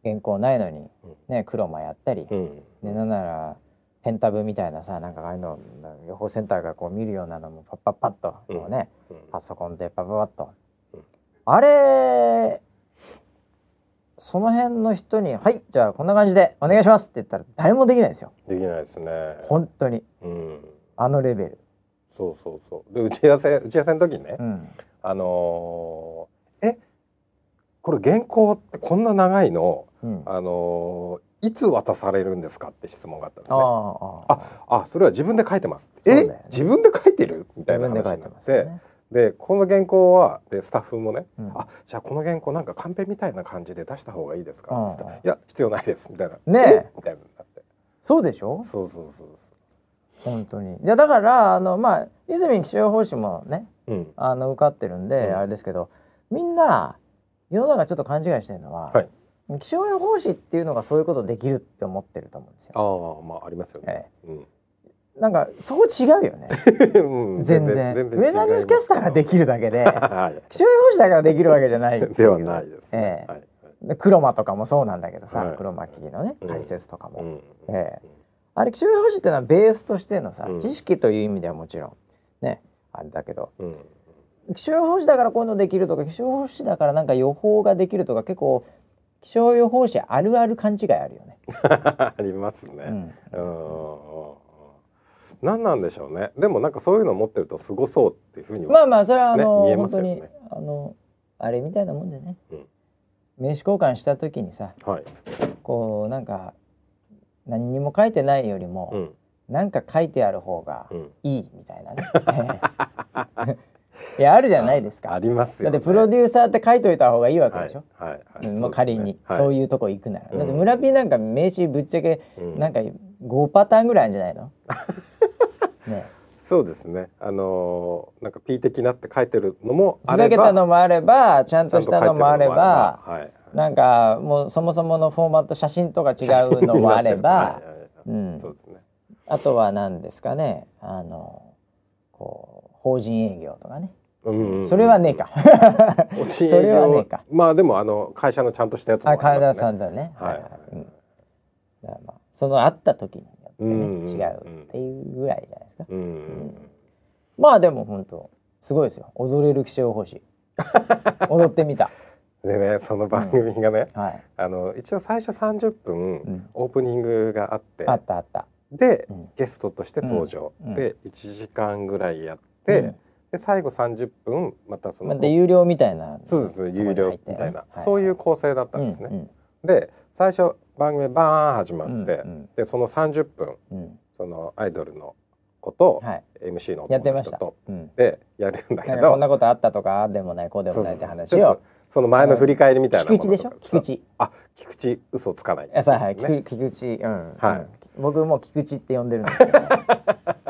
原稿ないのに、ね、クロマやったり、うん。でなんならペンタブみたいなさなんかああいうの予報センターがこう見るようなのもパッパッパッとこうね、うん。パソコンでパッパッパッと、うん。あれその辺の人に「はいじゃあこんな感じでお願いします」って言ったら誰もできないですよ。できないですね。本当に。うん。あのレベル。そうそうそう。で打ち合わせ打ち合わせの時にね、うん。あのーえこれ原稿ってこんな長いの？うん、あのーいつ渡されるんですかって質問があったんですあね。あああそれは自分で書いてます。ね。自分で書いてる？みたいな話になって。でこの原稿はでスタッフもね、うん。あじゃあこの原稿なんかカンペみたいな感じで出した方がいいですか？うん。つったらいや必要ないです。みたいな。ねえ。みたいにな。ってそうでしょ？そうそうそう本当に。いやだからあのまあ泉気象予報士もねそううん。あの受かってるんで、うん。あれですけどみんな世の中ちょっと勘違いしてるのは、はい気象予報士っていうのがそういうことできるって思ってると思うんですよ。ああまあありますよね、うん。なんかそこ違うよね。うん。全然全ウェザーニュースキャスターができるだけではい気象予報士だからできるわけじゃないではないですね、ええ。はいでクロマとかもそうなんだけどさ、はい。クロマキーのねうん解説とかも、うん。ええ。あれ気象予報士っていうのはベースとしてのさ、うん。知識という意味ではもちろんねあれだけど。うん。気象予報士だからこういうのできるとか気象予報士だからなんか予報ができるとか結構気象予報士あるある勘違いあるよね。ありますね。うんうん。何なんでしょうね。でもなんかそういうの持ってるとすごそうっていうふうにはまあまあそれはあの、ね見え本当にますよねあのあれみたいなもんでね、うん名刺交換した時にさはい。こうなんか何にも書いてないよりも、うんなんか書いてある方がうん。いいみたいなね。いやあるじゃないですか。ありますよ、ね。だってプロデューサーって書いといた方がいいわけでしょ？はいはい、はい。うんまあ仮にそういうとこ行くなら、うん。だって村 P なんか名刺ぶっちゃけうん。なんか5パターンぐらいあるんじゃないの、ね、そうですね。あのーなんか P 的なって書いてるのもあふざけたのもあればちゃんとしたのもあればはいはい、なんかもうそもそものフォーマット写真とか違うのもあれば、はいはいはい。うん。そうですね。あとは何ですかね？あのこう法人営業とかね、うんうんうん。それはねえか。そそれはねえか。まあでもあの会社のちゃんとしたやつもあありますね。さんだね。はい。うん、だからまあその会った時によってね、うんうんうん違うっていうぐらいじゃないですか、うんうんまあでも本当すごいですよ。踊れる気象予報士踊ってみた。でねその番組がね、はい。あの一応最初30分、んオープニングがあって。あったあった。で、うん。ゲストとして登場、うん。で1時間ぐらいやって、うん。で最後30分またその、また有料みたいな。そうです有料みたいな、そういう構成だったんですね。うんで最初番組バーン始まって、うんうん。でその30分うん。うんそのアイドルの子と、はい。MC の男の人とうん。でやるんだけなんかこんなどことあったとかでもないこうでもないって話を。その前の振り返りみたいな菊池でしょ？菊池。あ菊池嘘つかないあさはい、ですね。菊菊池、うん、はい。うん。僕も菊池って呼んでるんですけど、はい、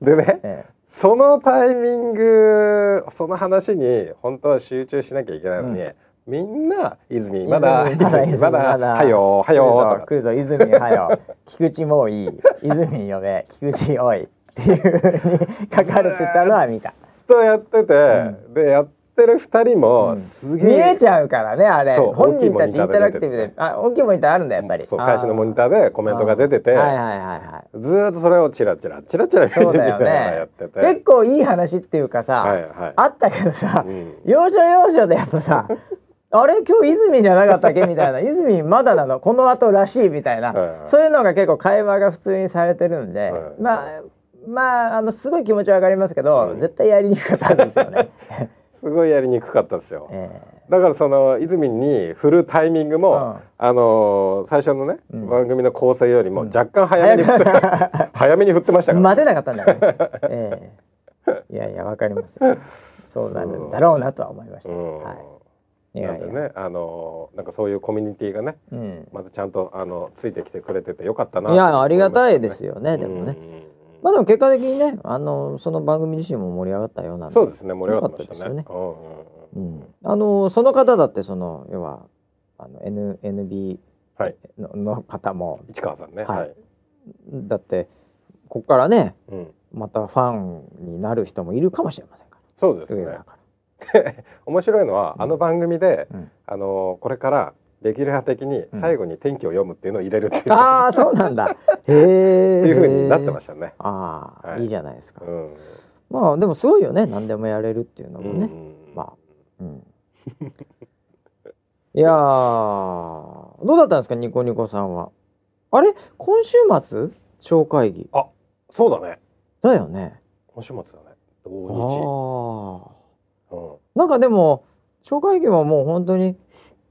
でねえそのタイミングその話に本当は集中しなきゃいけないのに、うみんな泉まだ泉まだはよはえよ来るぞ泉はよ。菊池もうい。い泉呼べ菊池おいっていうふうに書かれてたのは見た。とやってて、でやってる二人うもん。すげえ、見えちゃうからねあれ。本人たちインタラクティブで。あ大きいモニターあるんだやっぱり。そう会社のモニターでコメントが出てて、はいはいはいはい。ずーっとそれをチラチラチラチラ見ながらやねってて、結構いい話っていうかさ、はいはい。あったけどさ、うん。要所要所でやっぱさ あれ？今日泉じゃなかったっけ？みたいな。泉まだなの？この後らしいみたいな、はいはい。そういうのが結構会話が普通にされてるんで、はいまあまああのすごい気持ちわかりますけど、うん。絶対やりにくかったんですよね。すごいやりにくかったですよ。えだからその泉に振るタイミングも、うんあのー最初のね、うん番組の構成よりも若干早めに振って、早めに振ってましたから、え待てなかったんだよね。ええいやいやわかりますよ。そうなるんだろうなとは思いました。うんはい。いやいや。なんでね、あのーなんかそういうコミュニティがね、うん。またちゃんとあのついてきてくれててよかったな。いやありがたいですよねでもね。うんうんうんまあでも結果的にねあのその番組自身も盛り上がったような。そうですね、盛り上がったね。よかったうんうんううん。ん。あのその方だってその要はあの N NB はい、のの方も。市川さんね、はい。はい、だってここからねうん、またファンになる人もいるかもしれませんかそうですね。面白いのは、あの番組で、うん。あのこれからレギュラー的に最後に天気を読むっていうのを入れるっていう、ら。ああそうなんだ。へえ。っていう風になってましたね。ああ、はいい、いじゃないですか。うん。まあでもすごいよね何でもやれるっていうのもね。うんまあうん。いやーどうだったんですかニコニコさんは。あれ？今週末？超会議そうだね。だよね。今週末だね。あ土あ。日。うん。なんかでも超会議はもう本当に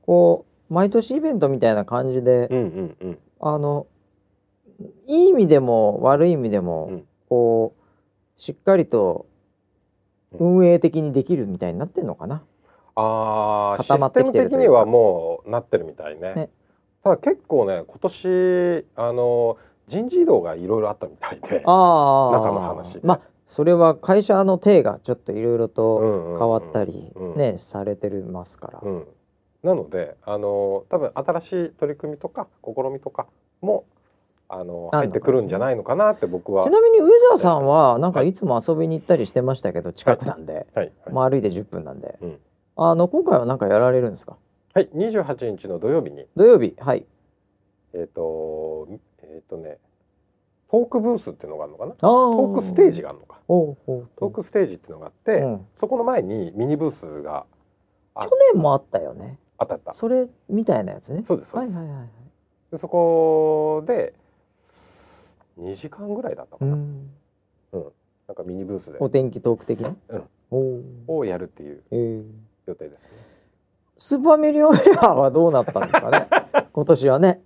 こう毎年イベントみたいな感じで、うんうんうん。あのいい意味でも悪い意味でも、うんこうしっかりと運営的にできるみたいになってんのかな？ああ、シ固まっステムてきてるというか的にはもうなってるみたいね。ねただ結構ね、今年あの人事異動がいろいろあったみたいで。ああ中の話でまあそれは会社の体がちょっといろいろうんとうんうん変わったりうんね、されてるますから。うん。なので、あの多分新しい取り組みとか試みとかもあの入ってくるんじゃないのかなって僕は。ちなみに上澤さんはなんかいつも遊びに行ったりしてましたけど近くなんで、はい。はい。まあ歩いて10分なんで、うん。あの今回はなんかやられるんですか？はい、28日の土曜日に。土曜日。はい。えっ、とえっ、とねトークブースっていうのがあるのかな？トトークステージがあるのか。トークステージっていうのがあって、うん。そこの前にミニブースがあ去年もあったよねあったあった。それみたいなやつね。そうですそうです。はいはいはいはい。でそこで2時間ぐらいだったかな。うん。なんかミニブースで。お天気トーク的な、うん。をやるっていうえー。予定ですね。スーパーミリオンヘアはどうなったんですかね？今年はね。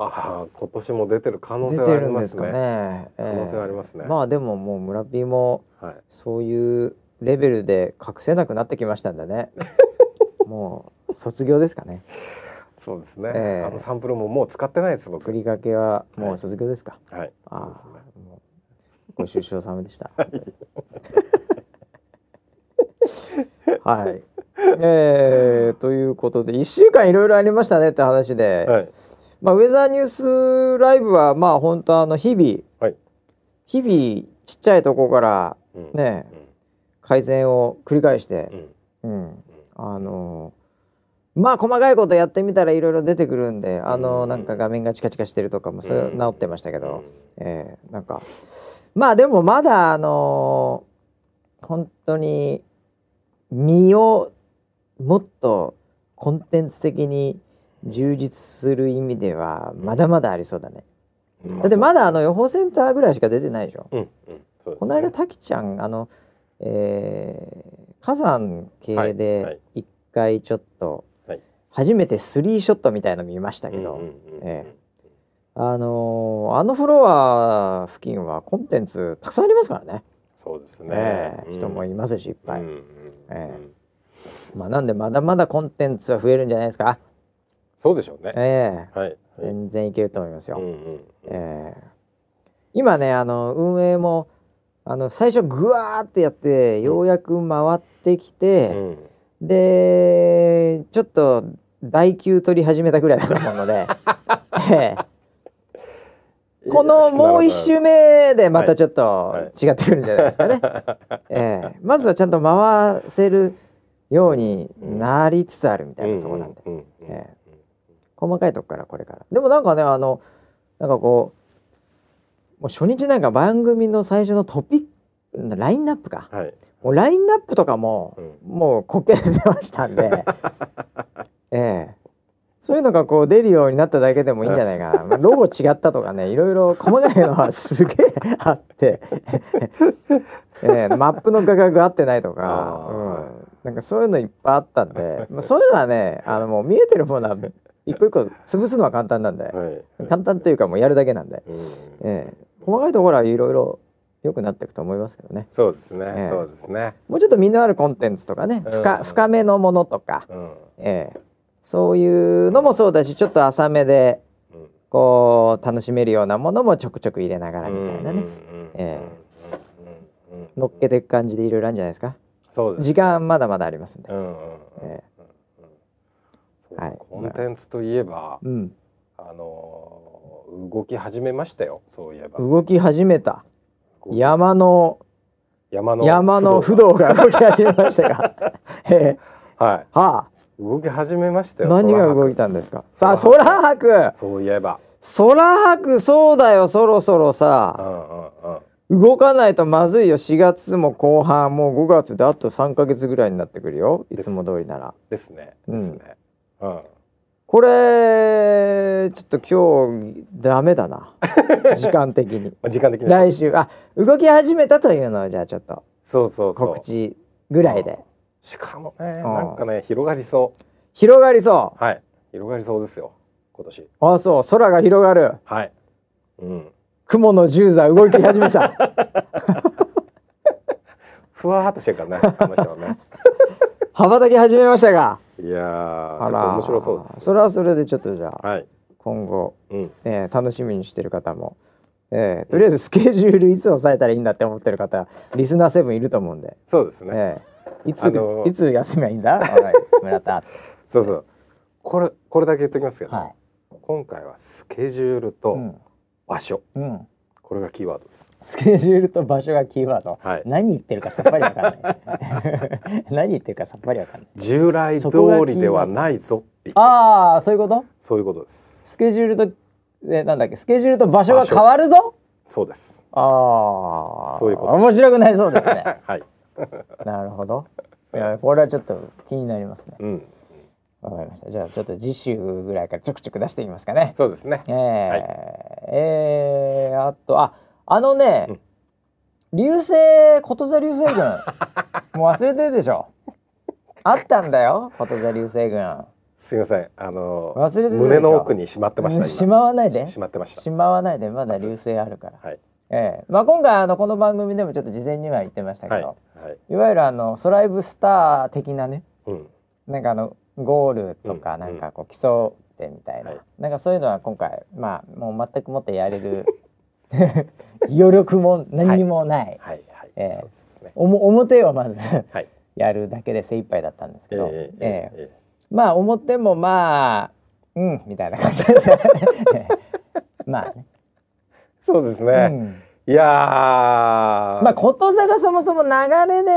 ああ今年も出てる可能出性はありますすかね。ね。可能性はありますね。まあでももう村 P もはい。そういうレベルで隠せなくなってきましたんでね もう卒業ですかねそうですね。ええあのサンプルももう使ってないです僕。ふりかけはもう卒業ですか、はい。ああそうですね。もうご愁傷様でしたはい えー、ということで1週間いろいろありましたねって話で、はい。まあ、ウェザーニュースライブはまあ本当あの日々、はい日々ちっちゃいとこからうん。ね改善を繰り返してう、ん。うんあのまあ細かいことやってみたらいろいろ出てくるんであの、うんなんか画面がチカチカしてるとかもそれうん治ってましたけど、うんえーなんか。まあでもまだあの本当に身をもっとコンテンツ的に充実する意味ではまだまだありそうだね。うん。だってまだあの予報センターぐらいしか出てないでしょ。うんうん。ね。この間滝ちゃんあの、えー火山系でい。一回ちょっとはい。初めてスリーショットみたいの見ましたけど、うんうんうんうんえあのーあのフロア付近はコンテンツたくさんありますからね、そうですね、ええうん人もいますしいっぱい、うんうんえまあなんでまだまだコンテンツは増えるんじゃないですか？そうでしょうね、ええ。はい、はい。全然いけると思いますよ、うんうん。ええ。今ねあの運営もあの最初グワーってやってようやく回ってきて、うん。でちょっと代給取り始めたぐらいだと思うので、ええ。このもう一周目でまたちょっとはい。違ってくるんじゃないですかね。ええ。まずはちゃんと回せるようになりつつあるみたいなところなんで、細かいとこからこれから。でもなんかねあのなんかこうもう初日なんか番組の最初のトピックラインナップか。はい、もうラインナップとかも、うん。もうこけてましたんで、ええ。そういうのがこう出るようになっただけでもいいんじゃないかな、まあ、ロゴ違ったとかねいろいろ細かいのはすげえあって、ええマップの画角合ってないとか。なんかそういうのいっぱいあったんで、まあ、そういうのはねあのもう見えてるものは一個一個潰すのは簡単なんで、はい、簡単というかもうやるだけなんで、うん。ええ細かいところはいろいろ良くなっていくと思いますけどね。そうですね、ええ。そうですね、もうちょっと身のあるコンテンツとかね、うん。深深めのものとか、うん。ええ。そういうのもそうだしちょっと浅めでうん。こう楽しめるようなものもちょくちょく入れながらみたいなね、ええうんうん乗っけていく感じでいろいろあるんじゃないですか。そうです時間まだまだありますんで、うんうんうんえそうはい。コンテンツといえば、うん、あのー動き始めましたよそういえば。動き始めた。山の山の山の不動が。動き始めましたが、ええ。ははあ。い動き始めましたよ何が動いたんですか？さあ空空白。そういえば。空白そうだよそろそろうさんうんうん。動かないとまずいよ。4月も後半もう5月であと3ヶ月ぐらいになってくるよ。いつも通りなら。ですね。うんですね。うんこれちょっと今日ダメだな。時間的に。まあ時間的に。来週。あ動き始めたというのをじゃあちょっとそうそう告知ぐらいで。しかもねうん。なんかね広がりそ広がりそう。はい。広がりそうですよ今年。うあそう。空が広がる。はい。うん。雲の十座動き始めた。ふわーっとしてるからねあの人はね。羽ばたき始めましたがいやーあらちょっと面白そうです。それはそれでちょっとじゃあはい。今後、うん。えー楽しみにしてる方も、えーとりあえずスケジュールいつ抑えたらいいんだって思ってる方リスナーセブンいると思うんで、そうですね。えーいつ、あのーいつ休みゃいいんだ？村田。そうそう。これこれだけ言っときますけど、はい。今回はスケジュールとうん。場所、うんこれがキーワードです。スケジュールと場所がキーワード、はい。何言ってるかさっぱりわかんない。何言ってるかさっぱりわかんない。従来通りではないぞってああそういうこと？そういうことです。スケジュールとえなんだっけ？スケジュールと場所が変わるぞ？そうです。ああそういうこと。面白くないそうですね。はい。なるほど。いやこれはちょっと気になりますね。うんわかりました。じゃあちょっと次週ぐらいからちょくちょく出していきますかね。そうですね。えーえーあとああのね、うん。流星こと座流星群。もう忘れてるでしょ。あったんだよこと座流星群。すいません。あの忘れて胸の奥にしまってましたし今まわないで。しまってました。しまわないでまだ流星あるから。はい。ええ。まあ、今回あのこの番組でもちょっと事前には言ってましたけはい。ど、はい。い、わゆるあのソライブスター的なね。うん。なんかあのゴールとかうんなんかこう競ってみたいな、はい。なんかそういうのは今回まあもう全くもってやれる 余力も何にもない、はいはい、ええ。そうですね。おも表をまずはい。やるだけで精一杯だったんですけど、ええええええ。まあ表もまあうんみたいな感じで。まあね、そうですね、うん。いやー。まあこと座がそもそも流れね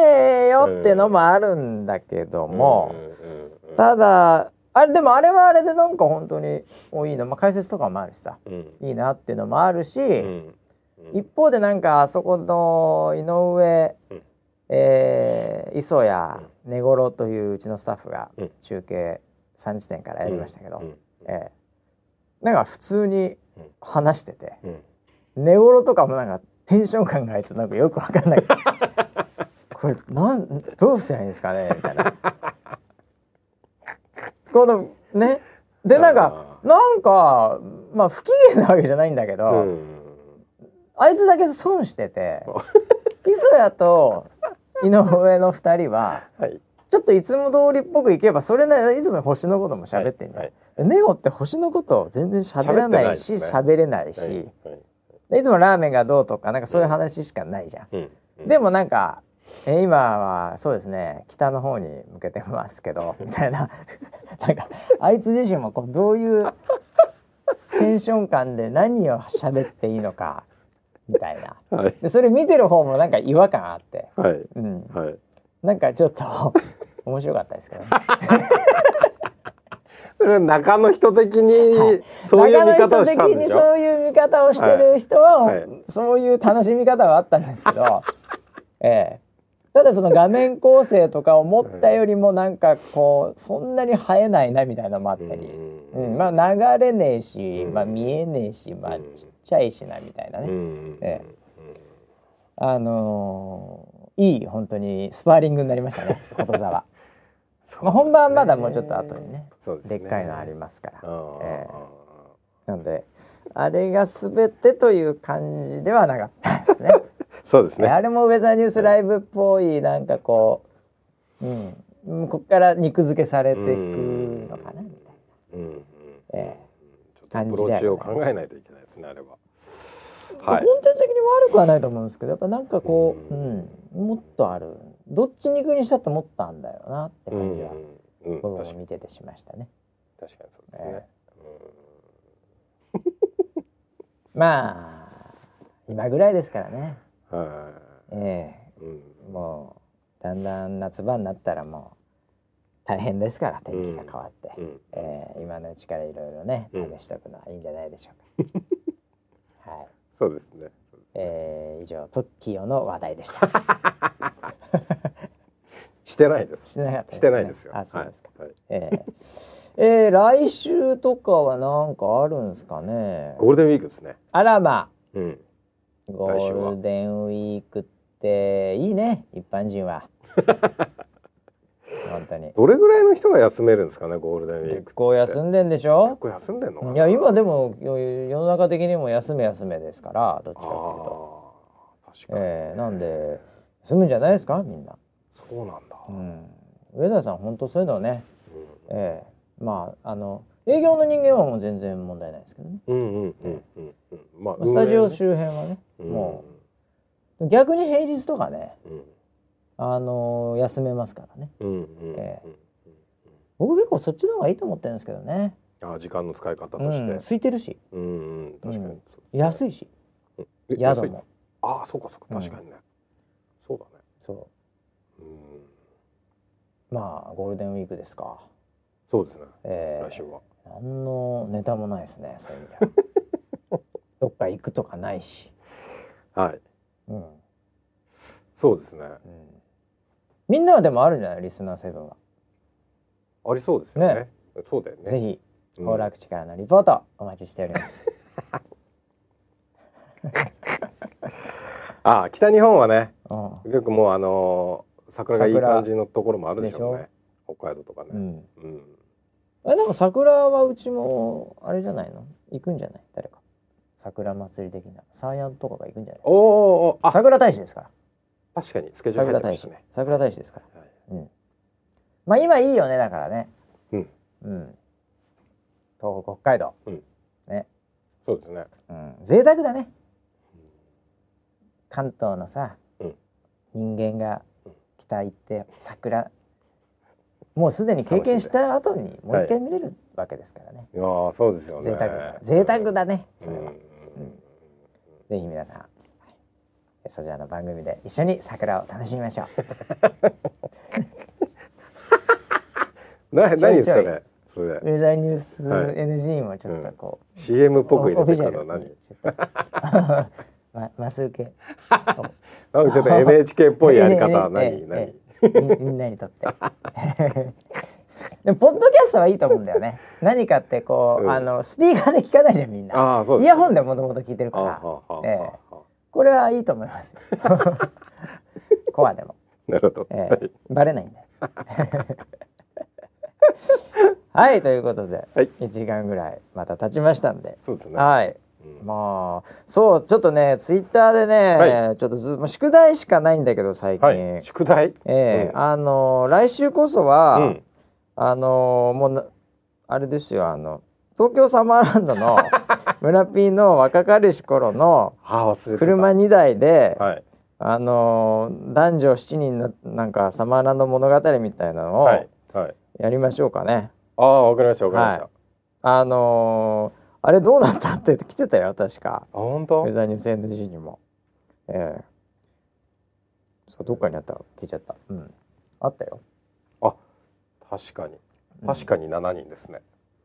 えよってのもあるんだけども、うんうんうんただあれでもあれはあれでなんか本当においいな、まあ、解説とかもあるしさ。うん。いいなっていうのもあるし、うん。うん。一方でなんかあそこの井上、うん。えー磯谷根頃といううちのスタッフがうん。中継3地点からやりましたけど、うん。えーなんか普通に話しててうん。根頃とかもなんかテンション感があいつなんかよくわかんない。これなんどうすりゃいいんですかねみたいなこのねでなんかなんかまあ不機嫌なわけじゃないんだけど、うん。あいつだけ損してて 磯谷と井上の2人ははい。ちょっといつも通りっぽくいけばそれなりいつも星のことも喋ってんじゃん、はい。ネオって星のこと全然喋らないし喋ね。喋れないし、はいいつもラーメンがどうとかなんかそういう話しかないじゃん、うんうん。でもなんか、えー今はそうですね北の方に向けてますけど みたいな。なんかあいつ自身もこうどういうテンション感で何を喋っていいのかみたいな。はい。でそれ見てる方もなんか違和感あって、はい。うん、はい。なんかちょっと面白かったですけどね。それは中の人的にはい。そういう見方をしたんでしょ？中の人的にそういう見方をしてる人は、はい。はい。そういう楽しみ方はあったんですけど、ええ、ただその画面構成とか思ったよりもなんかこうそんなに映えないなみたいなのもあったり、うんうんまあ流れねえし、うん。まあ見えねえし、まあうん。ちっちゃいしなみたいなね、うんえあのーいい本当にスパーリングになりましたねことざわ。まあ本番まだもうちょっと後にねそうですね。でっかいのありますから。えなのであれが全てという感じではなかったですね。そうですね。あれもウェザーニュースライブっぽいなんかこう、うん、うんここから肉付けされていくのかなみたいうん。うん。えちょっとアプローチを考えないといけないですねあれは。な。はい。コンテンツ的に悪くはないと思うんですけどやっぱなんかこう、うん。もっとある。どっちに行くにしたってもっとあんだよなって感じは、うん。うん。見ててしましたね。確かにそうですね。まあ今ぐらいですからね。え。えもうだんだん夏場になったらもう大変ですから天気が変わって、うん。えー今のうちからいろいろねうん。試しておくのはいいんじゃないでしょうか。はい、そうですね。すね。えー、以上トッキオの話題でした。してないです。してなかったしてないですよ。あ、そうですか。はい。はい。えーえー来週とかはなんかあるんですかね。ゴールデンウィークですね。あらまうん。あ、ゴールデンウィークっていいね、一般人は。本当に。どれぐらいの人が休めるんですかねゴールデンウィーク結構休んでんでしょ？結構休んでんのいや今でもよ世の中的にも休め休めですからどっちかっていうと、確かに。えーなんで休むんじゃないですかみんな、そうなんだ。うん、上田さん本当そういうのね、うん。えーまああの営業の人間はもう全然問題ないですけどね。うんうんうんうんうん。まあスタジオ周辺はね、うん。もう。逆に平日とかねうん。あの休めますからね。うんうんうんえ僕結構そっちの方がいいと思ってるんですけどね、あ時間の使い方うん、として。空いてるし。うんうん確かに。安いし。え安い宿も。ああそうかそうか。うん確かにね。そうだね。そう。うん。まあゴールデンウィークですか。そうですね。え来週は。ー、何のネタもないですね。そういう意味では。どっか行くとかないし。はいうん。うん。そうですねみんなはでもあるんじゃない？リスナーセブンは。ありそうですよねねそうだよねぜひうん行楽地からのリポートお待ちしております。あ北日本はねうん。結構もうあのー桜がいい桜感じのところもあるでしょうでね北海道とかねうん。うんえでも桜はうちもあれじゃないの？行くんじゃない？誰か。桜祭り的なサーヤンとかが行くんじゃないですおーおー。あ桜大使ですから。確かにスケジュール桜大使入ってましたね。桜大使ですから。はいうん。まあ今いいよねだからね。うんうん。東北北海道。ね。そうですねうん。贅沢だね。関東のさ、うん人間がうん北行って桜もうすでに経験した後にもう一回見れるわけですからね。い。やーそうですよね。贅沢だ贅沢だね。それは。うん。ぜひ皆さん、はい。そちらの番組で一緒に桜を楽しみましょう。な何それ？それ。ウェザーニュースはい。NG もちょっとこう、CM っぽく入れてるの？何？まマス受け。なんかちょっと NHK っぽいやり方何？ええ。何？み みんなにとって。でもポッドキャストはいいと思うんだよね。何かってこう、うん。あのスピーカーで聞かないじゃんみんな。ああそうですイヤホンでもともと聞いてるあからこれはいいと思います。よ コアでも、なるほど。ええ。バレないんだよ。はいということで、はい。1時間ぐらいまた経ちましたんで、そうですね。はい。うんまあそうちょっとねツイッターでね、はちょっとず宿題しかないんだけど最近、はい。宿題？ええうんあの来週こそは、うん。あのもうなあれですよあの東京サマーランドの 村 P の若かりし頃の。車2台で、はい。あの男女7人のなんかサマーランド物語みたいなのをはい。はい。やりましょうかね。ああわかりましたわかりました。はあのあれどうなったって来てたよ確かあ本当？ウェ。ザーニュース NG にも。ええそうどっかにあった聞いちゃった。うんあったよ。あ確かにうん確かに七人ですね。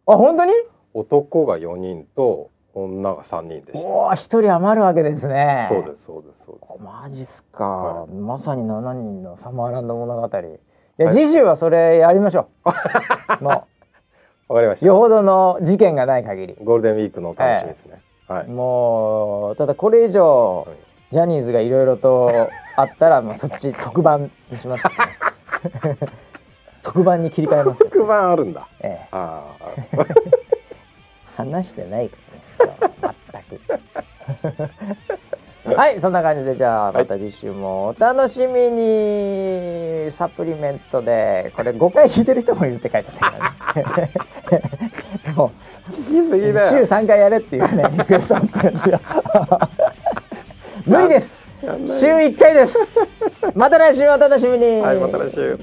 あ本当に？男が四人と女が三人でした。おお一人余るわけですね。そうですそうですそうです。マジっすか、はまさに7人のサマーランド物語いや、次週はそれやりましょう もわかりました。うよほどの事件がない限りゴールデンウィークのお楽しみですね。はい。もうただこれ以上はいジャニーズがいろいろとあったら もうそっち特番にしますね 特番に切り替えますけど、特番あるんだ。ええ、あ 話してないからね全く はいそんな感じでじゃあまた次週もお楽しみに。サプリメントでこれ5回聞いてる人もいるって書いてあったからね。もあ。聞きすぎう週だよ。3回やれっていうね リクエストあったんですよ。無理です。週1回です。また来週お楽しみに。はいまた来週。